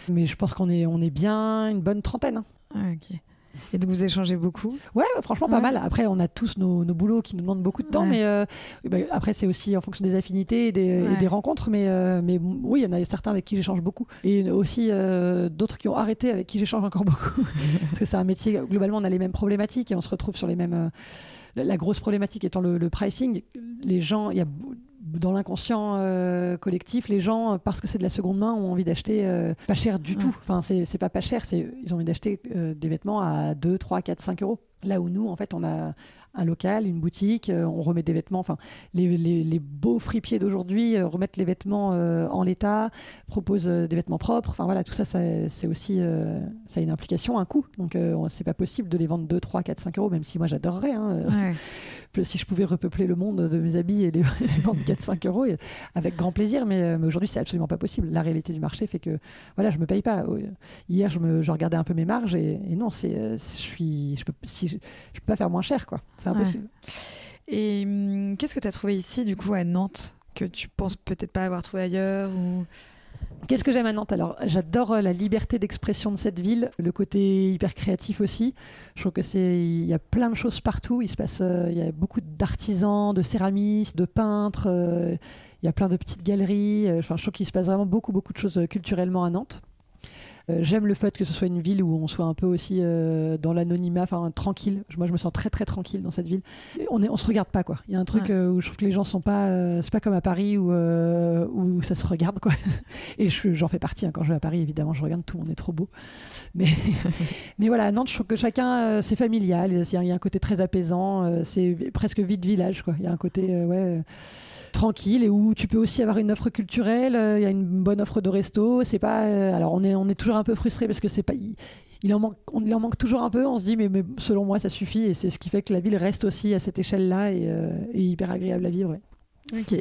Mais je pense qu'on est, on est bien une bonne trentaine. Hein. Ah. [laughs] Et donc vous échangez beaucoup Ouais, franchement pas mal. Après, on a tous nos, boulots qui nous demandent beaucoup de temps, mais euh, bah, après c'est aussi en fonction des affinités et des, rencontres. Mais, euh, mais oui, il y en a certains avec qui j'échange beaucoup, et aussi euh, d'autres qui ont arrêté avec qui j'échange encore [laughs] beaucoup, [laughs] parce que c'est un métier. Globalement, on a les mêmes problématiques et on se retrouve sur les mêmes. la grosse problématique étant le, le pricing, les gens, il y a dans l'inconscient euh, collectif, les gens, euh, parce que c'est de la seconde main, ont envie d'acheter euh, pas cher du tout. Enfin, c'est pas pas cher, ils ont envie d'acheter des vêtements à 2, 3, 4, 5 euros. Là où nous, en fait, on a un local, une boutique, on remet des vêtements. Enfin, les, les, beaux fripiers d'aujourd'hui remettent les vêtements en l'état, proposent des vêtements propres. Enfin voilà, tout ça, c'est aussi, ça a une implication, un coût. Donc, c'est pas possible de les vendre 2, 3, 4, 5 euros, même si moi j'adorerais. Hein, si je pouvais repeupler le monde de mes habits et les, [laughs] vendre 4-5 euros, avec grand plaisir. Mais, mais aujourd'hui, c'est absolument pas possible. La réalité du marché fait que voilà, je me paye pas. Hier, je, me, je regardais un peu mes marges et, non, c'est, je suis, je peux, si je, peux pas faire moins cher, quoi. C'est impossible. Et hum, qu'est-ce que tu as trouvé ici, du coup, à Nantes, que tu penses peut-être pas avoir trouvé ailleurs ou... Qu'est-ce que j'aime à Nantes Alors, j'adore euh, la liberté d'expression de cette ville, le côté hyper créatif aussi. Je trouve que c'est, il y a plein de choses partout. Il se passe, euh, il y a beaucoup d'artisans, de céramistes, de peintres. Euh, il y a plein de petites galeries. Enfin, je trouve qu'il se passe vraiment beaucoup, beaucoup de choses culturellement à Nantes. Euh, j'aime le fait que ce soit une ville où on soit un peu aussi euh, dans l'anonymat, enfin tranquille. Moi, je me sens très très tranquille dans cette ville. On est, on se regarde pas quoi. Il y a un truc euh, où je trouve que les gens sont pas, c'est pas comme à Paris où où ça se regarde quoi. [laughs] Et j'en fais partie. Hein. Quand je vais à Paris, évidemment, je regarde tout le monde est trop beau. Mais [laughs] mais voilà, à Nantes, je trouve que chacun c'est familial. Il y, a un côté très apaisant. c'est presque vide village quoi. Il y a un côté ouais tranquille et où tu peux aussi avoir une offre culturelle. Euh, il y a une bonne offre de resto. C'est pas. Euh, alors on est on est toujours un peu frustré parce que c'est pas. Il, en manque, on il en manque toujours un peu. On se dit mais, mais selon moi ça suffit et c'est ce qui fait que la ville reste aussi à cette échelle-là et, euh, hyper agréable à vivre. Ok.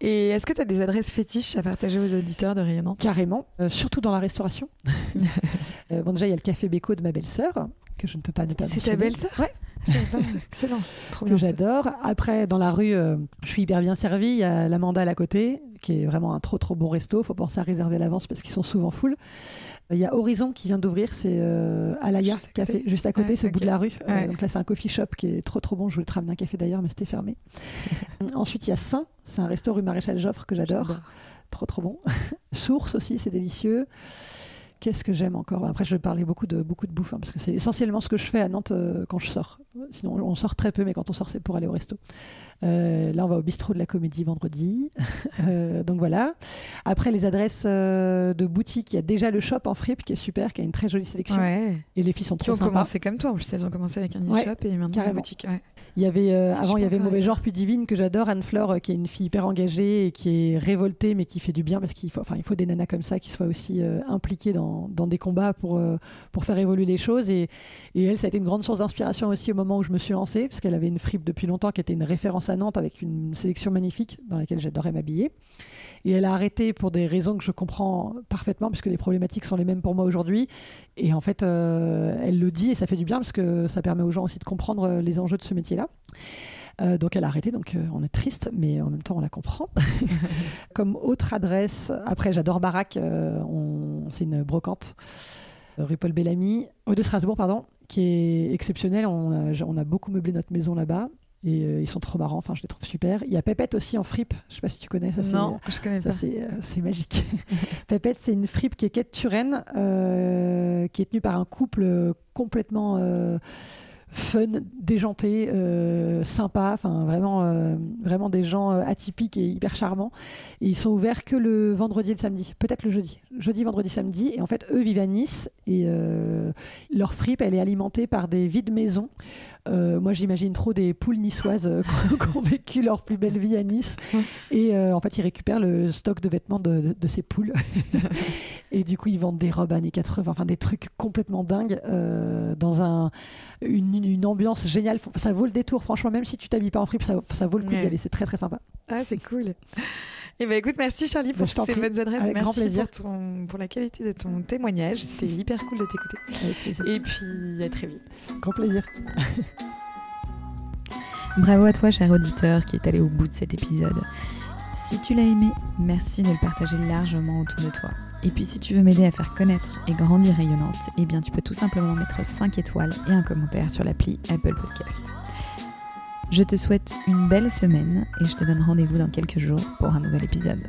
Et est-ce que tu as des adresses fétiches à partager aux auditeurs de Rayonnante Carrément, surtout dans la restauration. [laughs] bon, déjà, il y a le café Béco de ma belle-sœur, que je ne peux pas ne pas C'est ta belle-sœur? Ouais. [laughs] Excellent. Trop que j'adore. Après, dans la rue, euh, je suis hyper bien servie. Il y a la Mandale à côté, qui est vraiment un trop trop bon resto. Faut penser à réserver à l'avance parce qu'ils sont souvent full. Il y a Horizon qui vient d'ouvrir, c'est euh, Alaya juste Café, juste à côté, ce bout de la rue. Euh, donc là, c'est un coffee shop qui est trop trop bon. Je voulais te ramener un café d'ailleurs, mais c'était fermé. [laughs] Ensuite, il y a Saint, c'est un resto rue Maréchal Joffre que j'adore. Trop trop bon. [laughs] Source aussi, c'est délicieux. Qu'est-ce que j'aime encore? Après, je vais parler beaucoup de, beaucoup de bouffe, hein, parce que c'est essentiellement ce que je fais à Nantes euh, quand je sors. Sinon, on sort très peu, mais quand on sort, c'est pour aller au resto. Euh, là, on va au bistrot de la Comédie vendredi. [laughs] Euh, donc voilà. Après, les adresses de boutique, il y a déjà le shop en fripe qui est super, qui a une très jolie sélection. Et les filles sont qui trop ont commencé comme toi. En plus, elles ont commencé avec un e-shop et maintenant une boutique. Il y avait avant, il y avait Mauvais Genre puis Divine que j'adore, Anne Fleur, qui est une fille hyper engagée et qui est révoltée, mais qui fait du bien parce qu'il faut, enfin, il faut des nanas comme ça qui soient aussi impliquées dans, dans, des combats pour, pour faire évoluer les choses. Et, et, elle, ça a été une grande source d'inspiration aussi au moment où je me suis lancée, parce qu'elle avait une fripe depuis longtemps qui était une référence à Nantes avec une sélection magnifique dans laquelle j'adorais m'habiller. Et elle a arrêté pour des raisons que je comprends parfaitement, puisque les problématiques sont les mêmes pour moi aujourd'hui. Et en fait, euh, elle le dit et ça fait du bien, parce que ça permet aux gens aussi de comprendre euh, les enjeux de ce métier-là. Euh, donc elle a arrêté, donc on est triste, mais en même temps on la comprend. [laughs] Comme autre adresse, après j'adore Barack, c'est une brocante rue Paul Bellamy, de Strasbourg, pardon, qui est exceptionnel. On a, on a beaucoup meublé notre maison là-bas. Et euh, ils sont trop marrants, enfin je les trouve super. Il y a Pépette aussi en fripe, je sais pas si tu connais. Ça, non, je connais ça, pas. Euh, c'est magique. [laughs] Pépette, c'est une fripe qui est quête Turenne, euh, qui est tenue par un couple complètement fun, déjanté, euh, sympa, enfin vraiment, euh, vraiment des gens euh, atypiques et hyper charmants. Et ils sont ouverts que le vendredi et le samedi, peut-être le jeudi, jeudi, vendredi, samedi. Et en fait, eux vivent à Nice et leur fripe, elle est alimentée par des vides maisons. Moi, j'imagine trop des poules niçoises [laughs] qui ont vécu leur plus belle vie à Nice. Et en fait, ils récupèrent le stock de vêtements de, de ces poules. [laughs] et du coup, ils vendent des robes années 80, enfin des trucs complètement dingues dans un, une une, ambiance géniale. Ça vaut le détour, franchement, même si tu t'habilles pas en fripe, ça, ça vaut le coup d'y aller. C'est très très sympa. Ah, c'est cool. Et eh ben écoute, merci Charlie pour toutes ces bonnes adresses. merci grand plaisir. Pour, ton, pour la qualité de ton témoignage. C'était hyper cool de t'écouter. Et puis à très vite. Grand plaisir. [laughs] Bravo à toi, cher auditeur, qui est allé au bout de cet épisode. Si tu l'as aimé, merci de le partager largement autour de toi. Et puis si tu veux m'aider à faire connaître et grandir rayonnante, eh bien tu peux tout simplement mettre 5 étoiles et un commentaire sur l'appli Apple Podcast. Je te souhaite une belle semaine et je te donne rendez-vous dans quelques jours pour un nouvel épisode.